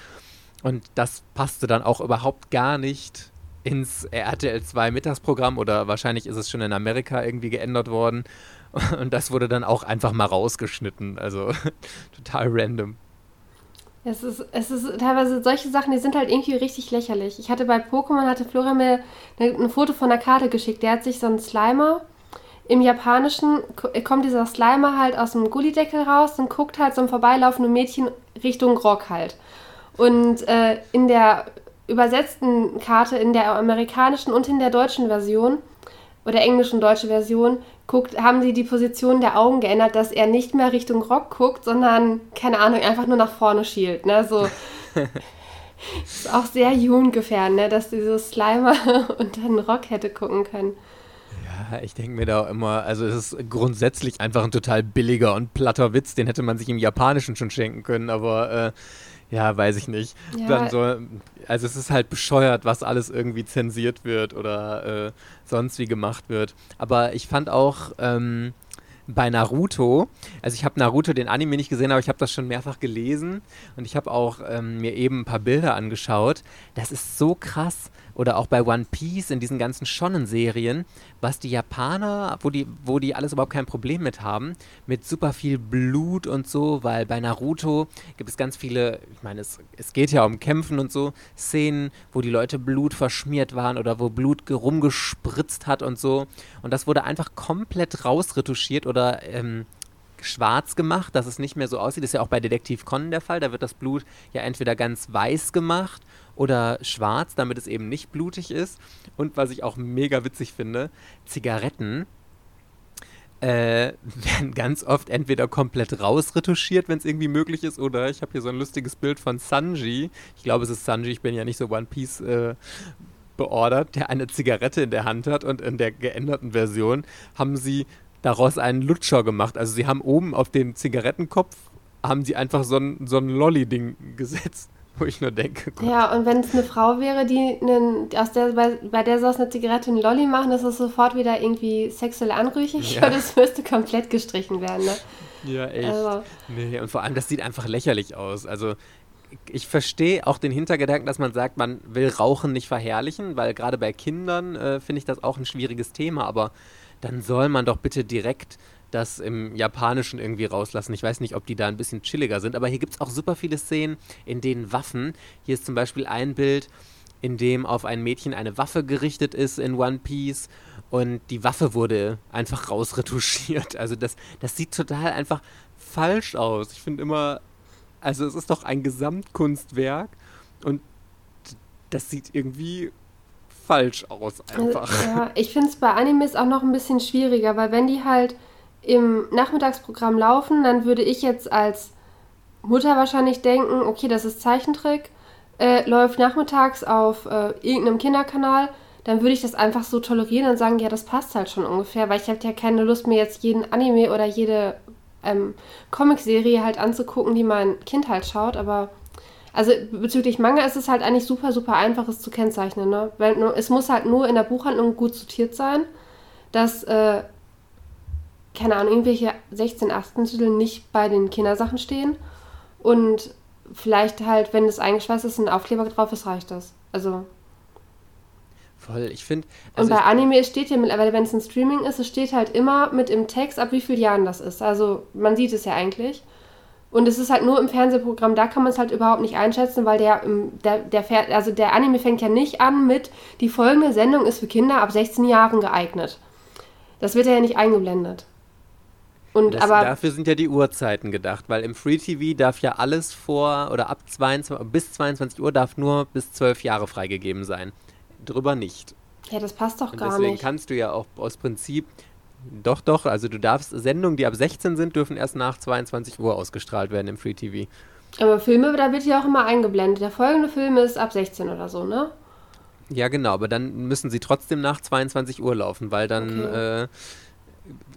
Und das passte dann auch überhaupt gar nicht ins RTL 2 Mittagsprogramm oder wahrscheinlich ist es schon in Amerika irgendwie geändert worden. Und das wurde dann auch einfach mal rausgeschnitten. Also total random. Es ist, es ist teilweise solche Sachen, die sind halt irgendwie richtig lächerlich. Ich hatte bei Pokémon, hatte Florian mir ein Foto von einer Karte geschickt. Der hat sich so einen Slimer im Japanischen kommt dieser Slimer halt aus dem Gullideckel raus und guckt halt so ein vorbeilaufendes Mädchen Richtung Rock halt. Und äh, in der übersetzten Karte, in der amerikanischen und in der deutschen Version oder englischen deutsche Version, guckt, haben sie die Position der Augen geändert, dass er nicht mehr Richtung Rock guckt, sondern, keine Ahnung, einfach nur nach vorne schielt. Ne? So. ist auch sehr jugendgefährdend, ne? dass dieses Slimer unter den Rock hätte gucken können. Ja, ich denke mir da immer, also es ist grundsätzlich einfach ein total billiger und platter Witz, den hätte man sich im Japanischen schon schenken können, aber äh, ja, weiß ich nicht. Ja. Dann so, also es ist halt bescheuert, was alles irgendwie zensiert wird oder äh, sonst wie gemacht wird. Aber ich fand auch, ähm, bei Naruto. Also ich habe Naruto, den Anime nicht gesehen, aber ich habe das schon mehrfach gelesen und ich habe auch ähm, mir eben ein paar Bilder angeschaut. Das ist so krass. Oder auch bei One Piece in diesen ganzen Shonen-Serien, was die Japaner, wo die, wo die alles überhaupt kein Problem mit haben, mit super viel Blut und so, weil bei Naruto gibt es ganz viele, ich meine, es, es geht ja um Kämpfen und so, Szenen, wo die Leute Blut verschmiert waren oder wo Blut rumgespritzt hat und so. Und das wurde einfach komplett rausretuschiert oder ähm, schwarz gemacht, dass es nicht mehr so aussieht. Das ist ja auch bei Detektiv Conan der Fall. Da wird das Blut ja entweder ganz weiß gemacht oder schwarz, damit es eben nicht blutig ist. Und was ich auch mega witzig finde, Zigaretten äh, werden ganz oft entweder komplett rausretuschiert, wenn es irgendwie möglich ist, oder ich habe hier so ein lustiges Bild von Sanji. Ich glaube, es ist Sanji, ich bin ja nicht so One Piece äh, beordert, der eine Zigarette in der Hand hat und in der geänderten Version haben sie daraus einen Lutscher gemacht. Also sie haben oben auf den Zigarettenkopf haben sie einfach so ein, so ein Lolli-Ding gesetzt, wo ich nur denke. Gott. Ja, und wenn es eine Frau wäre, die einen, aus der, bei, bei der sie aus einer Zigarette einen Lolli machen, das ist sofort wieder irgendwie sexuell anrüchig ja. und es müsste komplett gestrichen werden. Ne? Ja, echt. Also. Nee, und vor allem, das sieht einfach lächerlich aus. Also ich verstehe auch den Hintergedanken, dass man sagt, man will Rauchen nicht verherrlichen, weil gerade bei Kindern äh, finde ich das auch ein schwieriges Thema, aber dann soll man doch bitte direkt das im Japanischen irgendwie rauslassen. Ich weiß nicht, ob die da ein bisschen chilliger sind, aber hier gibt es auch super viele Szenen, in denen Waffen, hier ist zum Beispiel ein Bild, in dem auf ein Mädchen eine Waffe gerichtet ist in One Piece und die Waffe wurde einfach rausretuschiert. Also das, das sieht total einfach falsch aus. Ich finde immer, also es ist doch ein Gesamtkunstwerk und das sieht irgendwie falsch aus einfach. Also, ja, ich finde es bei Animes auch noch ein bisschen schwieriger, weil wenn die halt im Nachmittagsprogramm laufen, dann würde ich jetzt als Mutter wahrscheinlich denken, okay, das ist Zeichentrick, äh, läuft nachmittags auf äh, irgendeinem Kinderkanal, dann würde ich das einfach so tolerieren und sagen, ja, das passt halt schon ungefähr, weil ich habe ja keine Lust, mir jetzt jeden Anime oder jede ähm, Comicserie halt anzugucken, die mein Kind halt schaut, aber also bezüglich Manga ist es halt eigentlich super, super einfach, es zu kennzeichnen. Ne? Weil nur, es muss halt nur in der Buchhandlung gut sortiert sein, dass, äh, keine Ahnung, irgendwelche 16, 18 Titel nicht bei den Kindersachen stehen. Und vielleicht halt, wenn es eingeschweißt ist, ein Aufkleber drauf ist, reicht das. Also. Voll, ich finde. Also und bei Anime steht ja mittlerweile, wenn es ein Streaming ist, es steht halt immer mit im Text, ab wie vielen Jahren das ist. Also man sieht es ja eigentlich. Und es ist halt nur im Fernsehprogramm, da kann man es halt überhaupt nicht einschätzen, weil der, der, der, also der Anime fängt ja nicht an mit, die folgende Sendung ist für Kinder ab 16 Jahren geeignet. Das wird ja nicht eingeblendet. Und, das, aber, dafür sind ja die Uhrzeiten gedacht, weil im Free TV darf ja alles vor oder ab 22, bis 22 Uhr darf nur bis 12 Jahre freigegeben sein. Drüber nicht. Ja, das passt doch Und gar deswegen nicht. Deswegen kannst du ja auch aus Prinzip doch, doch. Also du darfst, Sendungen, die ab 16 sind, dürfen erst nach 22 Uhr ausgestrahlt werden im Free TV. Aber Filme, da wird ja auch immer eingeblendet. Der folgende Film ist ab 16 oder so, ne? Ja, genau, aber dann müssen sie trotzdem nach 22 Uhr laufen, weil dann okay. äh,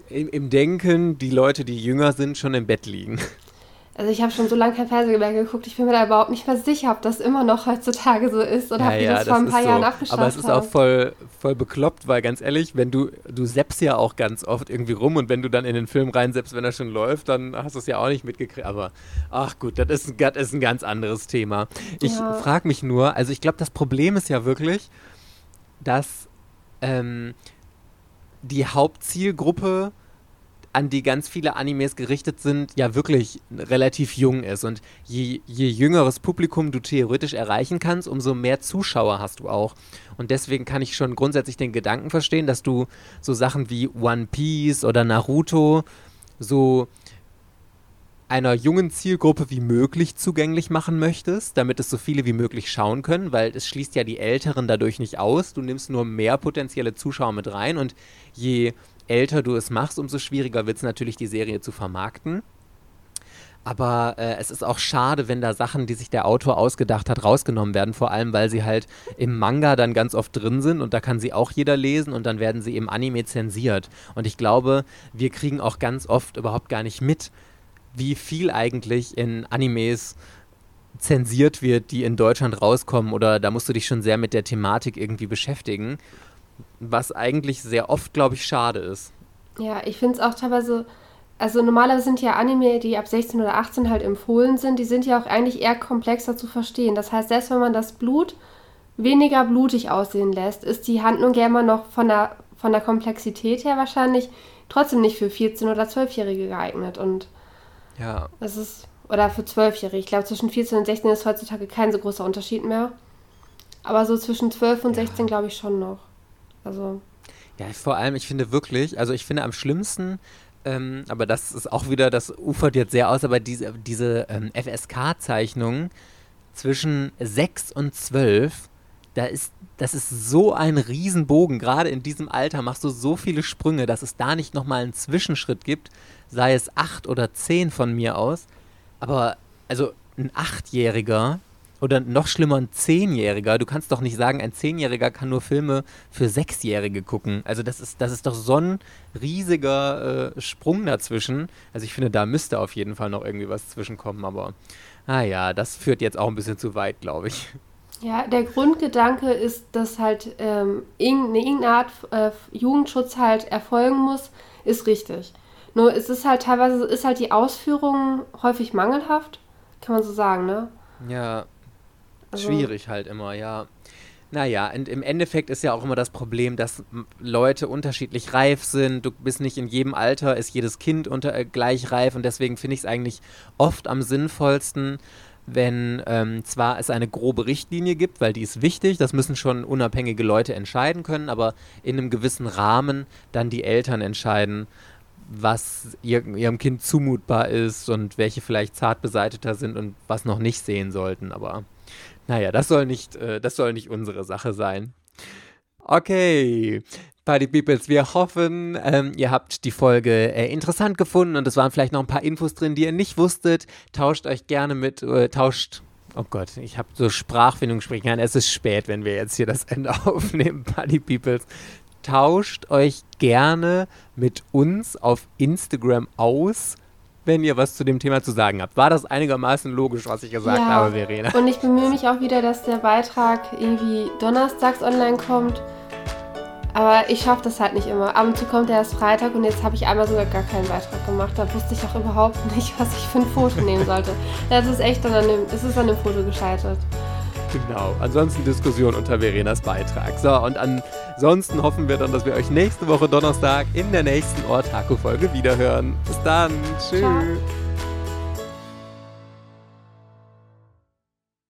im, im Denken die Leute, die jünger sind, schon im Bett liegen. Also ich habe schon so lange kein Fernsehen mehr geguckt, ich bin mir da überhaupt nicht mehr sicher, ob das immer noch heutzutage so ist oder ja, ob die ja, das, das vor ein paar Jahren so. abgeschafft Aber es ist auch voll, voll bekloppt, weil ganz ehrlich, wenn du, du seppst ja auch ganz oft irgendwie rum und wenn du dann in den Film reinseppst, wenn er schon läuft, dann hast du es ja auch nicht mitgekriegt. Aber ach gut, das ist, das ist ein ganz anderes Thema. Ich ja. frage mich nur, also ich glaube, das Problem ist ja wirklich, dass ähm, die Hauptzielgruppe an die ganz viele Animes gerichtet sind, ja wirklich relativ jung ist. Und je, je jüngeres Publikum du theoretisch erreichen kannst, umso mehr Zuschauer hast du auch. Und deswegen kann ich schon grundsätzlich den Gedanken verstehen, dass du so Sachen wie One Piece oder Naruto so einer jungen Zielgruppe wie möglich zugänglich machen möchtest, damit es so viele wie möglich schauen können, weil es schließt ja die Älteren dadurch nicht aus. Du nimmst nur mehr potenzielle Zuschauer mit rein und je älter du es machst, umso schwieriger wird es natürlich, die Serie zu vermarkten. Aber äh, es ist auch schade, wenn da Sachen, die sich der Autor ausgedacht hat, rausgenommen werden. Vor allem, weil sie halt im Manga dann ganz oft drin sind und da kann sie auch jeder lesen und dann werden sie im Anime zensiert. Und ich glaube, wir kriegen auch ganz oft überhaupt gar nicht mit, wie viel eigentlich in Animes zensiert wird, die in Deutschland rauskommen. Oder da musst du dich schon sehr mit der Thematik irgendwie beschäftigen. Was eigentlich sehr oft, glaube ich, schade ist. Ja, ich finde es auch teilweise, also normalerweise sind ja Anime, die ab 16 oder 18 halt empfohlen sind, die sind ja auch eigentlich eher komplexer zu verstehen. Das heißt, selbst wenn man das Blut weniger blutig aussehen lässt, ist die Handlung ja immer noch von der, von der Komplexität her wahrscheinlich trotzdem nicht für 14- oder 12-Jährige geeignet. Und ja. das ist, oder für 12-Jährige. Ich glaube, zwischen 14 und 16 ist heutzutage kein so großer Unterschied mehr. Aber so zwischen 12 und 16 ja. glaube ich schon noch. Also. Ja, vor allem, ich finde wirklich, also ich finde am schlimmsten, ähm, aber das ist auch wieder, das ufert jetzt sehr aus, aber diese, diese ähm, FSK-Zeichnungen zwischen 6 und 12, da ist, das ist so ein Riesenbogen. Gerade in diesem Alter machst du so viele Sprünge, dass es da nicht nochmal einen Zwischenschritt gibt, sei es 8 oder 10 von mir aus. Aber, also ein Achtjähriger oder noch schlimmer ein Zehnjähriger. Du kannst doch nicht sagen, ein Zehnjähriger kann nur Filme für Sechsjährige gucken. Also das ist, das ist doch so ein riesiger äh, Sprung dazwischen. Also ich finde, da müsste auf jeden Fall noch irgendwie was zwischenkommen, aber naja, ah das führt jetzt auch ein bisschen zu weit, glaube ich. Ja, der Grundgedanke ist, dass halt ähm, irgendeine Art äh, Jugendschutz halt erfolgen muss, ist richtig. Nur ist es halt teilweise, ist halt die Ausführung häufig mangelhaft, kann man so sagen, ne? Ja, also Schwierig halt immer, ja. Naja, und im Endeffekt ist ja auch immer das Problem, dass Leute unterschiedlich reif sind. Du bist nicht in jedem Alter, ist jedes Kind unter, äh, gleich reif und deswegen finde ich es eigentlich oft am sinnvollsten, wenn ähm, zwar es eine grobe Richtlinie gibt, weil die ist wichtig, das müssen schon unabhängige Leute entscheiden können, aber in einem gewissen Rahmen dann die Eltern entscheiden, was ihr, ihrem Kind zumutbar ist und welche vielleicht zart beseiteter sind und was noch nicht sehen sollten. Aber naja, das soll nicht, äh, das soll nicht unsere Sache sein. Okay, Party Peoples, wir hoffen, ähm, ihr habt die Folge äh, interessant gefunden und es waren vielleicht noch ein paar Infos drin, die ihr nicht wusstet. Tauscht euch gerne mit, äh, tauscht Oh Gott, ich habe so Sprachfindung sprechen kann. Es ist spät, wenn wir jetzt hier das Ende aufnehmen, Party Peoples. Tauscht euch gerne mit uns auf Instagram aus wenn ihr was zu dem Thema zu sagen habt. War das einigermaßen logisch, was ich gesagt ja. habe, Verena? Und ich bemühe mich auch wieder, dass der Beitrag irgendwie donnerstags online kommt. Aber ich schaffe das halt nicht immer. Ab und zu kommt er erst Freitag und jetzt habe ich einmal sogar gar keinen Beitrag gemacht. Da wusste ich auch überhaupt nicht, was ich für ein Foto nehmen sollte. Das ist echt dann an dem, es ist an dem Foto gescheitert. Genau. Ansonsten Diskussion unter Verenas Beitrag. So, und ansonsten hoffen wir dann, dass wir euch nächste Woche Donnerstag in der nächsten Ortaco-Folge wiederhören. Bis dann. Tschüss.